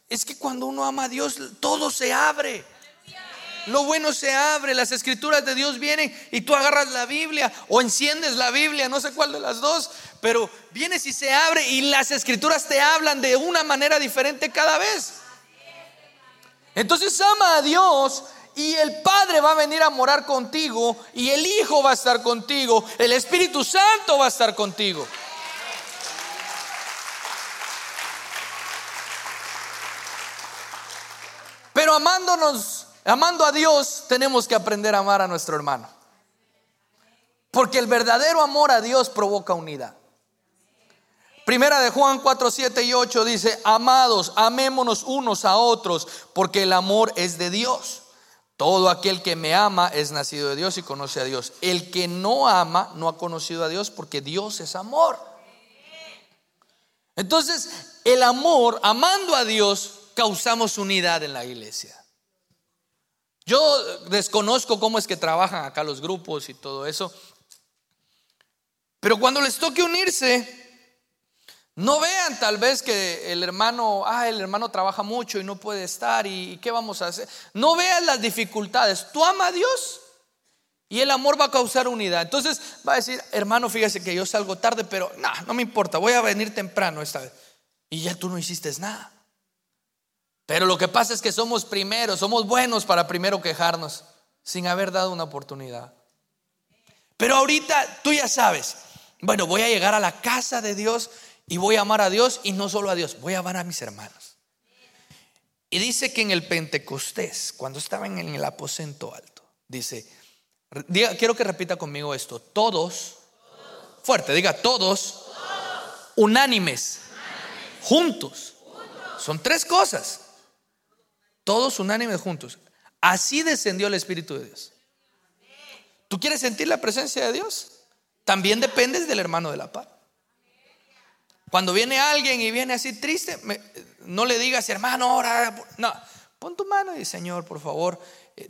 Es que cuando uno ama a Dios, todo se abre. Lo bueno se abre, las escrituras de Dios vienen y tú agarras la Biblia o enciendes la Biblia, no sé cuál de las dos, pero vienes y se abre y las escrituras te hablan de una manera diferente cada vez. Entonces ama a Dios y el Padre va a venir a morar contigo y el Hijo va a estar contigo, el Espíritu Santo va a estar contigo. Pero amándonos, amando a Dios, tenemos que aprender a amar a nuestro hermano. Porque el verdadero amor a Dios provoca unidad. Primera de Juan 4, 7 y 8 dice, amados, amémonos unos a otros, porque el amor es de Dios. Todo aquel que me ama es nacido de Dios y conoce a Dios. El que no ama no ha conocido a Dios porque Dios es amor. Entonces, el amor, amando a Dios, causamos unidad en la iglesia. Yo desconozco cómo es que trabajan acá los grupos y todo eso. Pero cuando les toque unirse, no vean tal vez que el hermano, ah, el hermano trabaja mucho y no puede estar y, qué vamos a hacer. No vean las dificultades. Tú ama a Dios y el amor va a causar unidad. Entonces va a decir, hermano, fíjese que yo salgo tarde, pero no, no me importa, voy a venir temprano esta vez. Y ya tú no hiciste nada. Pero lo que pasa es que somos primeros, somos buenos para primero quejarnos sin haber dado una oportunidad. Pero ahorita tú ya sabes, bueno, voy a llegar a la casa de Dios y voy a amar a Dios y no solo a Dios, voy a amar a mis hermanos. Y dice que en el Pentecostés, cuando estaban en el aposento alto, dice, quiero que repita conmigo esto, todos, fuerte, diga todos, unánimes, juntos. Son tres cosas. Todos unánimes juntos. Así descendió el Espíritu de Dios. ¿Tú quieres sentir la presencia de Dios? También dependes del hermano de la paz. Cuando viene alguien y viene así triste, no le digas, hermano, ahora, no, pon tu mano y Señor, por favor,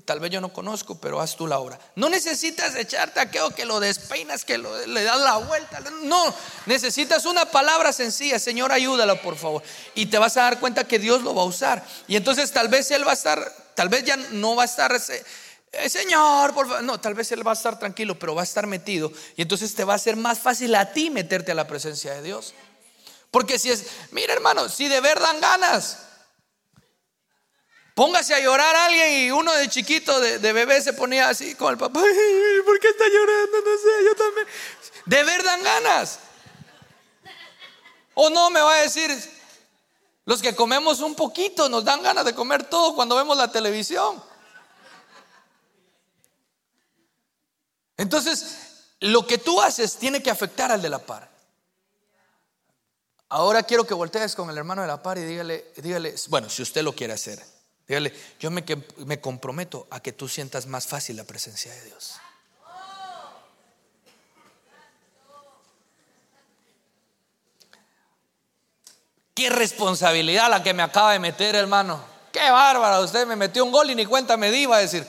tal vez yo no conozco, pero haz tú la obra. No necesitas echarte aquello que lo despeinas, que le das la vuelta. No, necesitas una palabra sencilla, Señor, ayúdalo, por favor. Y te vas a dar cuenta que Dios lo va a usar. Y entonces tal vez Él va a estar, tal vez ya no va a estar... Eh, Señor, por favor. No, tal vez Él va a estar tranquilo, pero va a estar metido. Y entonces te va a ser más fácil a ti meterte a la presencia de Dios. Porque si es, mira hermano, si de ver dan ganas. Póngase a llorar a alguien y uno de chiquito, de, bebé, se ponía así con el papá. ¿Por qué está llorando? No sé, yo también. De ver dan ganas. O no, me va a decir, los que comemos un poquito nos dan ganas de comer todo cuando vemos la televisión. Entonces, lo que tú haces tiene que afectar al de la par. Ahora quiero que voltees con el hermano de la par y dígale, dígale, bueno, si usted lo quiere hacer, dígale, yo me, me comprometo a que tú sientas más fácil la presencia de Dios. Qué responsabilidad la que me acaba de meter, hermano. Qué bárbara, usted me metió un gol y ni cuenta me di, iba a decir.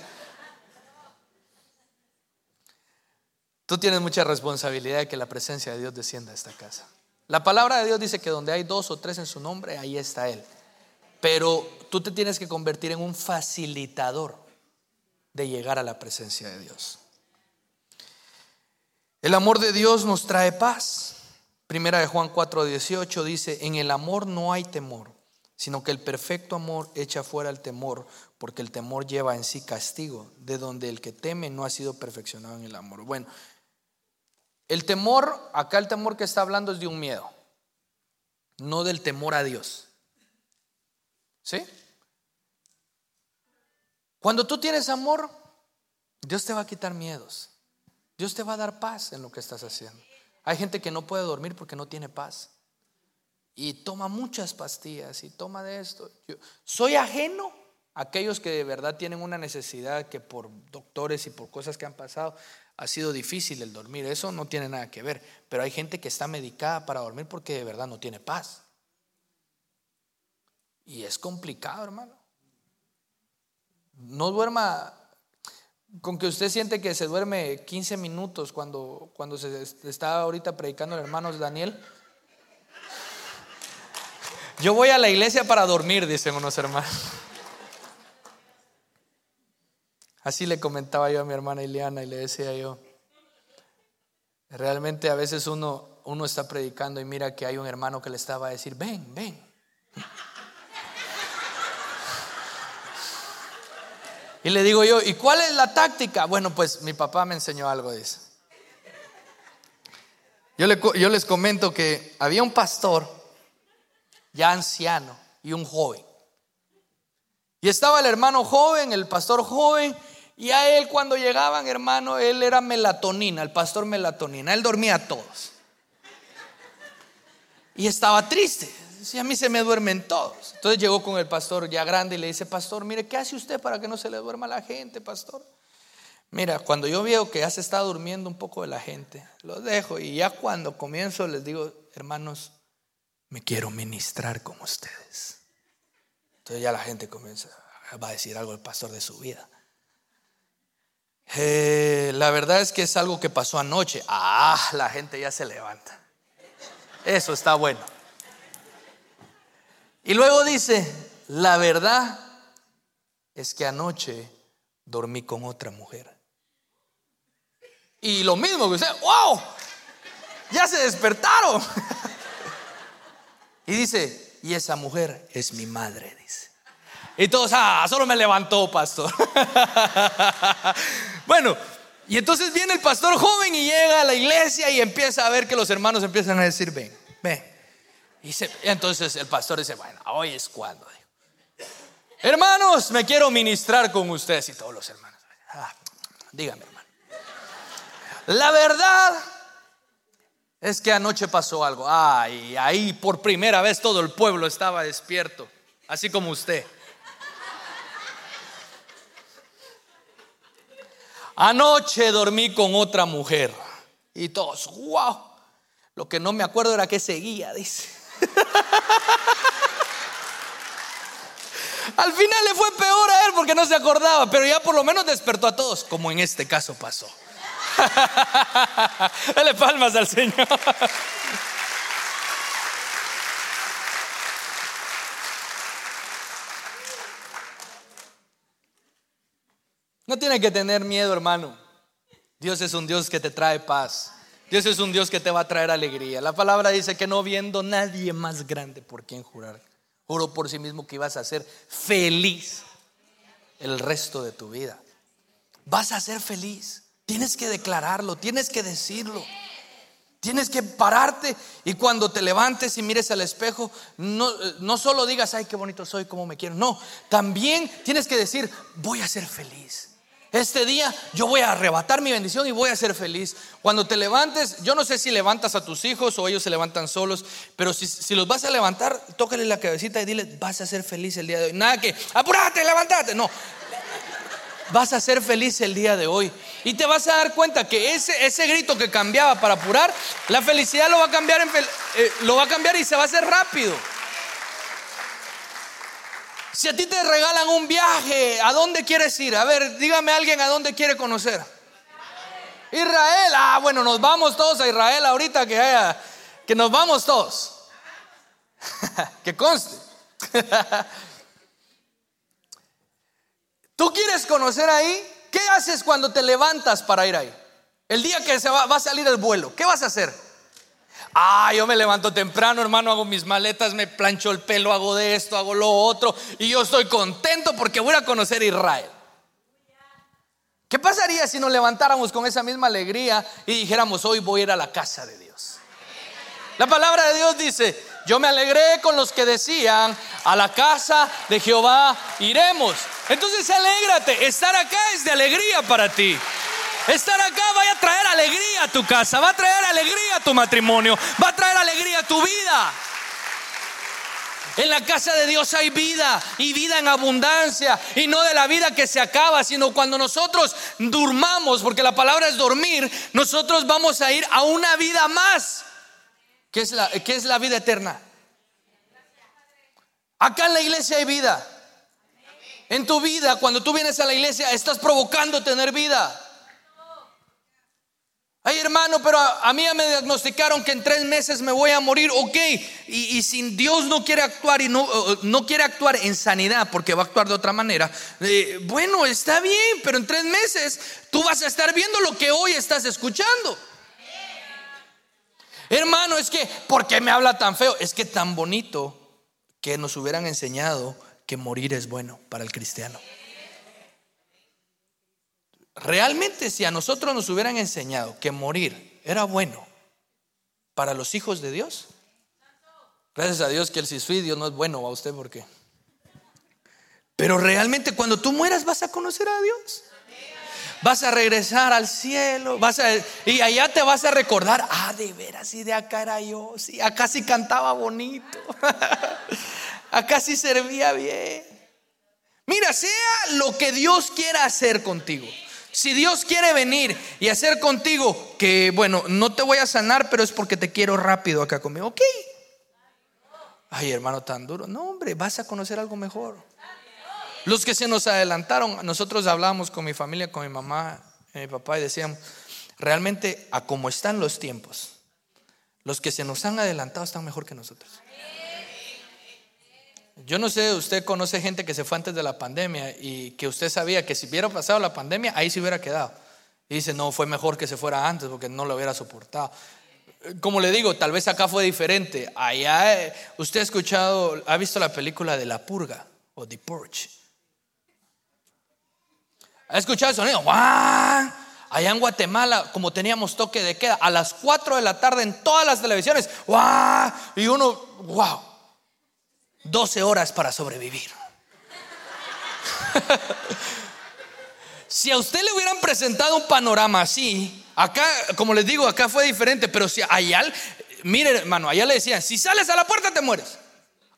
Tú tienes mucha responsabilidad de que la presencia de Dios descienda a esta casa. La palabra de Dios dice que donde hay dos o tres en su nombre, ahí está Él. Pero tú te tienes que convertir en un facilitador de llegar a la presencia de Dios. El amor de Dios nos trae paz. Primera de Juan 4:18 dice, en el amor no hay temor, sino que el perfecto amor echa fuera el temor, porque el temor lleva en sí castigo, de donde el que teme no ha sido perfeccionado en el amor. Bueno, el temor, acá el temor que está hablando es de un miedo, no del temor a Dios. ¿Sí? Cuando tú tienes amor, Dios te va a quitar miedos. Dios te va a dar paz en lo que estás haciendo. Hay gente que no puede dormir porque no tiene paz. Y toma muchas pastillas y toma de esto. Yo soy ajeno a aquellos que de verdad tienen una necesidad que por doctores y por cosas que han pasado ha sido difícil el dormir. Eso no tiene nada que ver. Pero hay gente que está medicada para dormir porque de verdad no tiene paz. Y es complicado, hermano. No duerma con que usted siente que se duerme 15 minutos cuando, cuando se está ahorita predicando el hermano Daniel. Yo voy a la iglesia para dormir, dicen unos hermanos. Así le comentaba yo a mi hermana Ileana y le decía yo, realmente a veces uno, uno está predicando y mira que hay un hermano que le estaba a decir, ven, ven. Y le digo yo, ¿y cuál es la táctica? Bueno, pues mi papá me enseñó algo de eso. Yo, yo les comento que había un pastor ya anciano y un joven. Y estaba el hermano joven, el pastor joven, y a él cuando llegaban, hermano, él era melatonina, el pastor melatonina, él dormía a todos. Y estaba triste, si a mí se me duermen todos. Entonces llegó con el pastor ya grande y le dice, pastor, mire, ¿qué hace usted para que no se le duerma la gente, pastor? Mira, cuando yo veo que ya se está durmiendo un poco de la gente, lo dejo y ya cuando comienzo les digo, hermanos, me quiero ministrar con ustedes. Entonces ya la gente comienza, va a decir algo el pastor de su vida. Eh, la verdad es que es algo que pasó anoche. Ah, la gente ya se levanta. Eso está bueno. Y luego dice, la verdad es que anoche dormí con otra mujer. Y lo mismo que usted, wow, ya se despertaron. y dice, y esa mujer es mi madre, dice. Y todos, ah, solo me levantó, pastor. [LAUGHS] bueno, y entonces viene el pastor joven y llega a la iglesia y empieza a ver que los hermanos empiezan a decir, ven, ven. Y entonces el pastor dice, bueno, hoy es cuando. Hermanos, me quiero ministrar con ustedes y todos los hermanos. Ah, dígame, hermano. La verdad es que anoche pasó algo. Ay, ahí por primera vez todo el pueblo estaba despierto, así como usted. Anoche dormí con otra mujer. Y todos, wow. Lo que no me acuerdo era que seguía, dice. [LAUGHS] Al final le fue peor a él porque no se acordaba, pero ya por lo menos despertó a todos, como en este caso pasó. [LAUGHS] Dale palmas al Señor. No tiene que tener miedo, hermano. Dios es un Dios que te trae paz. Dios es un Dios que te va a traer alegría. La palabra dice que no viendo nadie más grande por quien jurar, juro por sí mismo que ibas a ser feliz el resto de tu vida. Vas a ser feliz. Tienes que declararlo, tienes que decirlo. Tienes que pararte y cuando te levantes y mires al espejo, no, no solo digas, ay, qué bonito soy, cómo me quiero. No, también tienes que decir, voy a ser feliz. Este día yo voy a arrebatar mi bendición y voy a ser feliz. Cuando te levantes, yo no sé si levantas a tus hijos o ellos se levantan solos, pero si, los vas a levantar, tócale la cabecita y dile, vas a ser feliz el día de hoy. Nada que, apúrate, levántate. No, vas a ser feliz el día de hoy. Y te vas a dar cuenta que ese, ese grito que cambiaba para apurar, la felicidad lo va a cambiar, en, eh, lo va a cambiar y se va a hacer rápido. Si a ti te regalan un viaje, ¿a dónde quieres ir? A ver, dígame alguien a dónde quiere conocer. Israel, ah, bueno, nos vamos todos a Israel ahorita que haya, que nos vamos todos. [LAUGHS] que conste. [LAUGHS] ¿Tú quieres conocer ahí? ¿Qué haces cuando te levantas para ir ahí? El día que se va a salir el vuelo, ¿qué vas a hacer? Ah, yo me levanto temprano, hermano, hago mis maletas, me plancho el pelo, hago de esto, hago lo otro, y yo estoy contento porque voy a conocer Israel. ¿Qué pasaría si nos levantáramos con esa misma alegría y dijéramos, hoy voy a ir a la casa de Dios? La palabra de Dios dice, yo me alegré con los que decían, a la casa de Jehová iremos. Entonces alégrate, estar acá es de alegría para ti. Estar acá va a traer alegría a tu casa, va a traer alegría a tu matrimonio, va a traer alegría a tu vida. En la casa de Dios hay vida y vida en abundancia y no de la vida que se acaba, sino cuando nosotros durmamos, porque la palabra es dormir, nosotros vamos a ir a una vida más, que es la, que es la vida eterna. Acá en la iglesia hay vida. En tu vida, cuando tú vienes a la iglesia, estás provocando tener vida. Ay, hermano, pero a, mí me diagnosticaron que en tres meses me voy a morir. Ok, y, si Dios no quiere actuar y no, no, quiere actuar en sanidad porque va a actuar de otra manera, eh, bueno, está bien, pero en tres meses tú vas a estar viendo lo que hoy estás escuchando. Hermano, es que, ¿por qué me habla tan feo? Es que tan bonito que nos hubieran enseñado que morir es bueno para el cristiano. Realmente si a nosotros nos hubieran enseñado que morir era bueno para los hijos de Dios, gracias a Dios que el suicidio no es bueno a usted porque... Pero realmente cuando tú mueras vas a conocer a Dios. Vas a regresar al cielo, y allá te vas a recordar, ah, de veras, y de acá era yo, acá sí cantaba bonito, [LAUGHS] acá sí servía bien. Mira, sea lo que Dios quiera hacer contigo. Si Dios quiere venir y hacer contigo que, bueno, no te voy a sanar, pero es porque te quiero rápido acá conmigo, ok. Ay, hermano, tan duro. No, hombre, vas a conocer algo mejor. Los que se nos adelantaron, nosotros hablábamos con mi familia, con mi mamá, mi papá y decíamos, realmente a cómo están los tiempos, los que se nos han adelantado están mejor que nosotros. Yo no sé, usted conoce gente que se fue antes de la pandemia y que usted sabía que si hubiera pasado la pandemia, ahí se hubiera quedado. Y dice, no, fue mejor que se fuera antes porque no lo hubiera soportado. Como le digo, tal vez acá fue diferente. Allá, eh, usted ha escuchado, ha visto la película de La Purga o The Purge. ¿Ha escuchado el sonido? Allá en Guatemala, como teníamos toque de queda, a las 4 de la tarde en todas las televisiones, Y uno, wow 12 horas para sobrevivir. [LAUGHS] si a usted le hubieran presentado un panorama así, acá, como les digo, acá fue diferente, pero si allá, mire hermano, allá le decían, si sales a la puerta te mueres.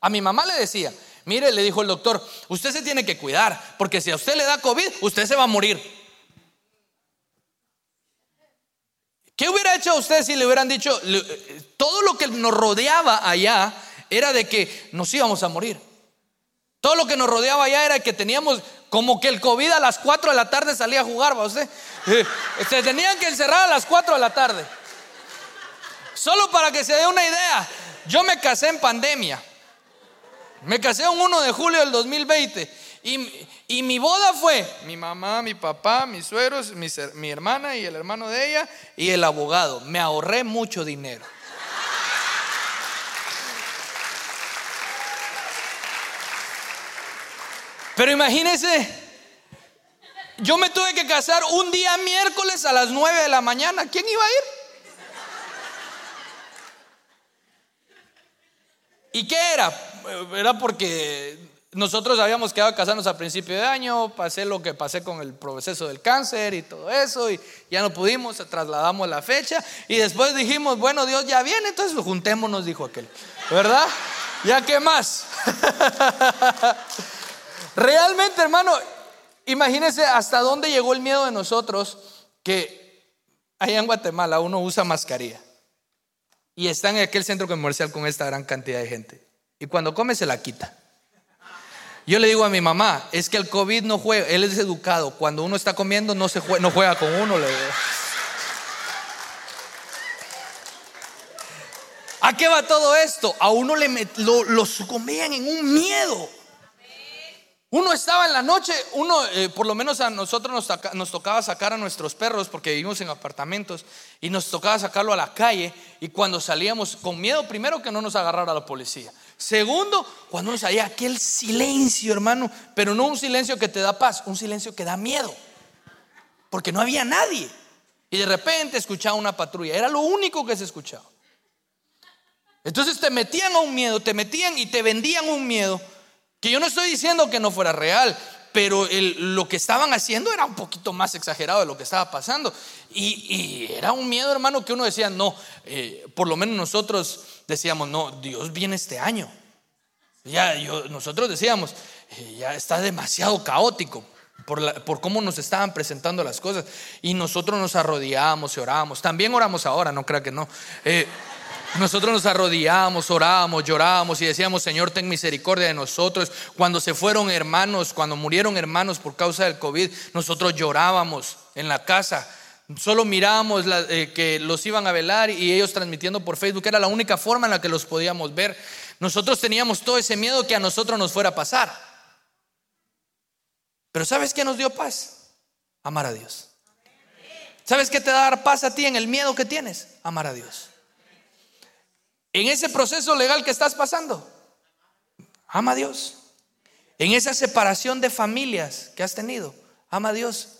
A mi mamá le decía, mire, le dijo el doctor, usted se tiene que cuidar, porque si a usted le da COVID, usted se va a morir. ¿Qué hubiera hecho usted si le hubieran dicho todo lo que nos rodeaba allá? Era de que nos íbamos a morir. Todo lo que nos rodeaba allá era que teníamos como que el COVID a las 4 de la tarde salía a jugar, ¿va usted? Eh, se tenían que encerrar a las 4 de la tarde. Solo para que se dé una idea, yo me casé en pandemia. Me casé un 1 de julio del 2020. Y, y, mi boda fue mi mamá, mi papá, mis suegros, mi hermana y el hermano de ella y el abogado. Me ahorré mucho dinero. Pero imagínense, yo me tuve que casar un día miércoles a las 9 de la mañana. ¿Quién iba a ir? ¿Y qué era? Era porque nosotros habíamos quedado casarnos a principio de año, pasé lo que pasé con el proceso del cáncer y todo eso, y ya no pudimos, trasladamos la fecha, y después dijimos, bueno, Dios ya viene, entonces juntémonos, dijo aquel, ¿verdad? ¿Ya qué más? [LAUGHS] Realmente, hermano, imagínense hasta dónde llegó el miedo de nosotros que allá en Guatemala uno usa mascarilla y está en aquel centro comercial con esta gran cantidad de gente. Y cuando come se la quita. Yo le digo a mi mamá, es que el COVID no juega, él es educado, cuando uno está comiendo no, juega, con uno. Le ¿A qué va todo esto? A uno le lo, lo en un miedo. Uno estaba en la noche, uno, eh, por lo menos a nosotros nos, tocaba sacar a nuestros perros porque vivimos en apartamentos y nos tocaba sacarlo a la calle y cuando salíamos con miedo, primero que no nos agarrara la policía. Segundo, cuando nos salía aquel silencio, hermano, pero no un silencio que te da paz, un silencio que da miedo, porque no había nadie. Y de repente escuchaba una patrulla, era lo único que se escuchaba. Entonces te metían a un miedo, te metían y te vendían un miedo que yo no estoy diciendo que no fuera real, pero lo que estaban haciendo era un poquito más exagerado de lo que estaba pasando. Y, era un miedo, hermano, que uno decía, no, eh, por lo menos nosotros decíamos, no, Dios viene este año. Ya, nosotros decíamos, eh, ya está demasiado caótico por, cómo nos estaban presentando las cosas. Y nosotros nos arrodillábamos y orábamos. También oramos ahora, no crea que no. Eh, nosotros nos arrodillábamos, orábamos, llorábamos y decíamos, Señor, ten misericordia de nosotros. Cuando se fueron hermanos, cuando murieron hermanos por causa del COVID, nosotros llorábamos en la casa. Solo mirábamos eh, que los iban a velar y ellos transmitiendo por Facebook. Era la única forma en la que los podíamos ver. Nosotros teníamos todo ese miedo que a nosotros nos fuera a pasar. Pero ¿sabes qué nos dio paz? Amar a Dios. ¿Sabes qué te da paz a ti en el miedo que tienes? Amar a Dios en ese proceso legal que estás pasando. Ama a Dios. En esa separación de familias que has tenido. Ama a Dios.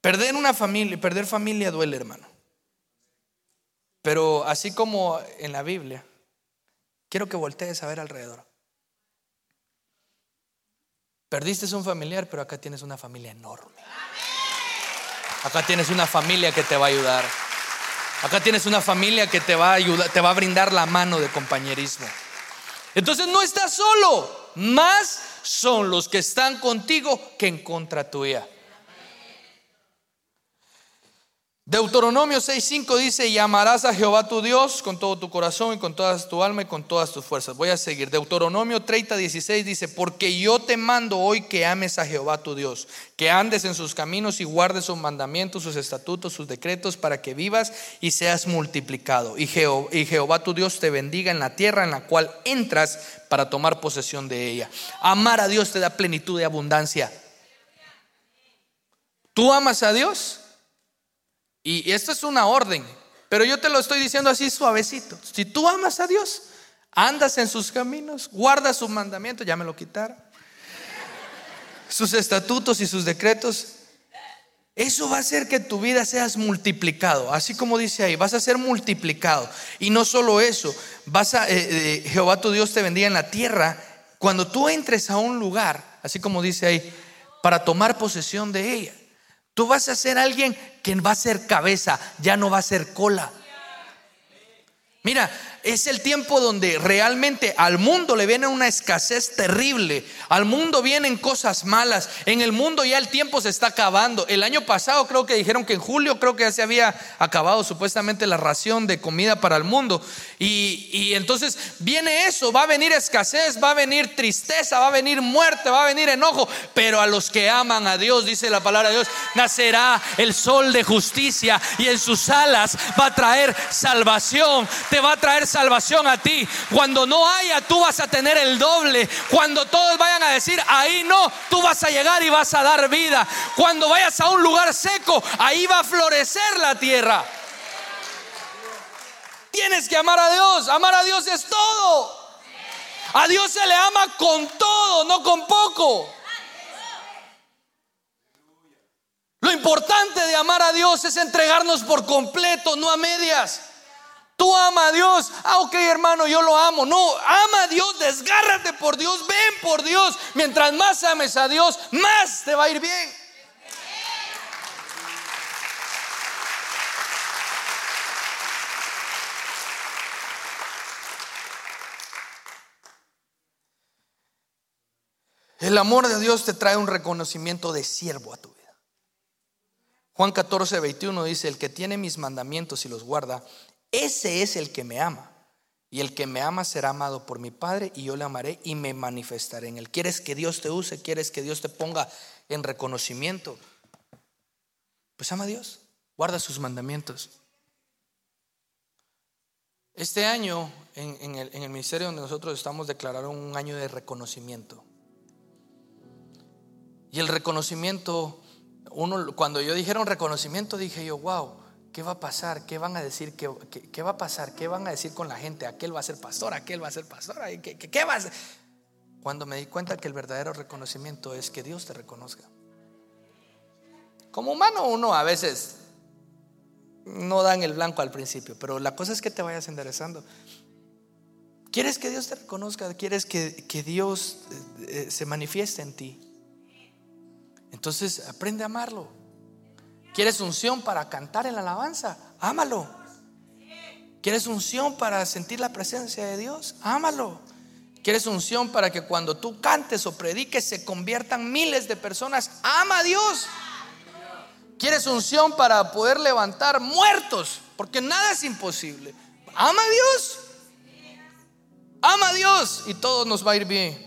Perder una familia, perder familia duele, hermano. Pero así como en la Biblia, quiero que voltees a ver alrededor. Perdiste un familiar, pero acá tienes una familia enorme. Acá tienes una familia que te va a ayudar. Acá tienes una familia que te va a ayudar, te va a brindar la mano de compañerismo. Entonces no estás solo, más son los que están contigo que en contra tuya. Deuteronomio 6:5 dice, y amarás a Jehová tu Dios con todo tu corazón y con toda tu alma y con todas tus fuerzas. Voy a seguir. Deuteronomio 30:16 dice, porque yo te mando hoy que ames a Jehová tu Dios, que andes en sus caminos y guardes sus mandamientos, sus estatutos, sus decretos, para que vivas y seas multiplicado. Y Jehová, y tu Dios te bendiga en la tierra en la cual entras para tomar posesión de ella. Amar a Dios te da plenitud de abundancia. ¿Tú amas a Dios? Y esto es una orden, pero yo te lo estoy diciendo así suavecito. Si tú amas a Dios, andas en sus caminos, guardas sus mandamientos, ya me lo quitaron, sus estatutos y sus decretos, eso va a hacer que tu vida seas multiplicado, así como dice ahí, vas a ser multiplicado. Y no solo eso, vas a, eh, eh, Jehová tu Dios te bendiga en la tierra. Cuando tú entres a un lugar, así como dice ahí, para tomar posesión de ella. Tú vas a ser alguien que va a ser cabeza, ya no va a ser cola. Mira, es el tiempo donde realmente al mundo le viene una escasez terrible, al mundo vienen cosas malas, en el mundo ya el tiempo se está acabando. El año pasado creo que dijeron que en julio creo que ya se había acabado supuestamente la ración de comida para el mundo. Y, y entonces viene eso, va a venir escasez, va a venir tristeza, va a venir muerte, va a venir enojo, pero a los que aman a Dios, dice la palabra de Dios, nacerá el sol de justicia y en sus alas va a traer salvación, te va a traer salvación salvación a ti. Cuando no haya, tú vas a tener el doble. Cuando todos vayan a decir, ahí no, tú vas a llegar y vas a dar vida. Cuando vayas a un lugar seco, ahí va a florecer la tierra. Tienes que amar a Dios. Amar a Dios es todo. A Dios se le ama con todo, no con poco. Lo importante de amar a Dios es entregarnos por completo, no a medias. Tú ama a Dios. Ah, ok, hermano, yo lo amo. No, ama a Dios, desgárrate por Dios, ven por Dios. Mientras más ames a Dios, más te va a ir bien. El amor de Dios te trae un reconocimiento de siervo a tu vida. Juan 14, 21 dice, el que tiene mis mandamientos y los guarda, ese es el que me ama. Y el que me ama será amado por mi Padre y yo le amaré y me manifestaré en él. ¿Quieres que Dios te use? ¿Quieres que Dios te ponga en reconocimiento? Pues ama a Dios, guarda sus mandamientos. Este año en, el, en el ministerio donde nosotros estamos declararon un año de reconocimiento. Y el reconocimiento, uno, cuando yo dijeron reconocimiento, dije yo, wow, ¿qué va a pasar? ¿Qué van a decir? ¿Qué, va a pasar? ¿Qué van a decir con la gente? Aquel va a ser pastor, aquel va a ser pastora. ¿Qué, qué, va a? Cuando me di cuenta que el verdadero reconocimiento es que Dios te reconozca. Como humano uno a veces no dan el blanco al principio, pero la cosa es que te vayas enderezando. ¿Quieres que Dios te reconozca? ¿Quieres que, Dios eh, eh, se manifieste en ti? Entonces aprende a amarlo. ¿Quieres unción para cantar en la alabanza? Ámalo. ¿Quieres unción para sentir la presencia de Dios? Ámalo. ¿Quieres unción para que cuando tú cantes o prediques se conviertan miles de personas? Ama a Dios. ¿Quieres unción para poder levantar muertos? Porque nada es imposible. Ama a Dios. Ama a Dios y todo nos va a ir bien.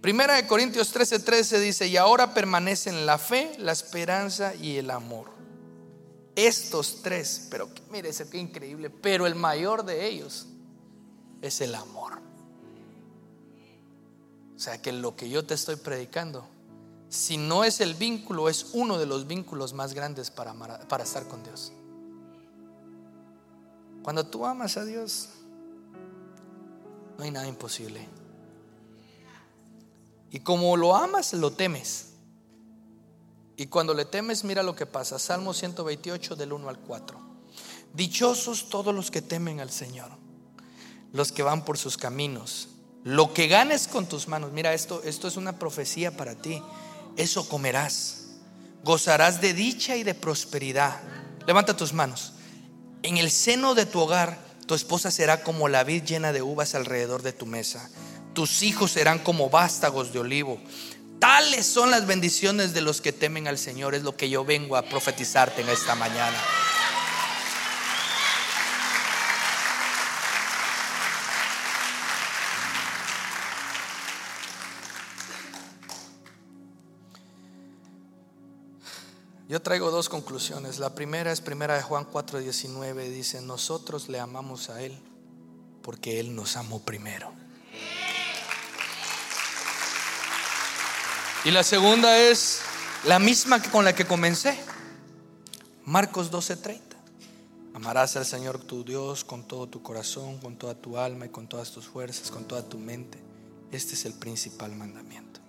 Primera de Corintios 13:13 13 dice, y ahora permanecen la fe, la esperanza y el amor. Estos tres, pero mire, qué increíble, pero el mayor de ellos es el amor. O sea que lo que yo te estoy predicando, si no es el vínculo, es uno de los vínculos más grandes para, para estar con Dios. Cuando tú amas a Dios, no hay nada imposible. Y como lo amas, lo temes. Y cuando le temes, mira lo que pasa. Salmo 128 del 1 al 4. Dichosos todos los que temen al Señor, los que van por sus caminos. Lo que ganes con tus manos, mira esto, esto es una profecía para ti. Eso comerás. Gozarás de dicha y de prosperidad. Levanta tus manos. En el seno de tu hogar tu esposa será como la vid llena de uvas alrededor de tu mesa. Tus hijos serán como vástagos de olivo. Tales son las bendiciones de los que temen al Señor. Es lo que yo vengo a profetizarte en esta mañana. Yo traigo dos conclusiones. La primera es primera de Juan 4:19. Dice, nosotros le amamos a Él porque Él nos amó primero. Y la segunda es la misma con la que comencé. Marcos 12:30. Amarás al Señor tu Dios con todo tu corazón, con toda tu alma y con todas tus fuerzas, con toda tu mente. Este es el principal mandamiento.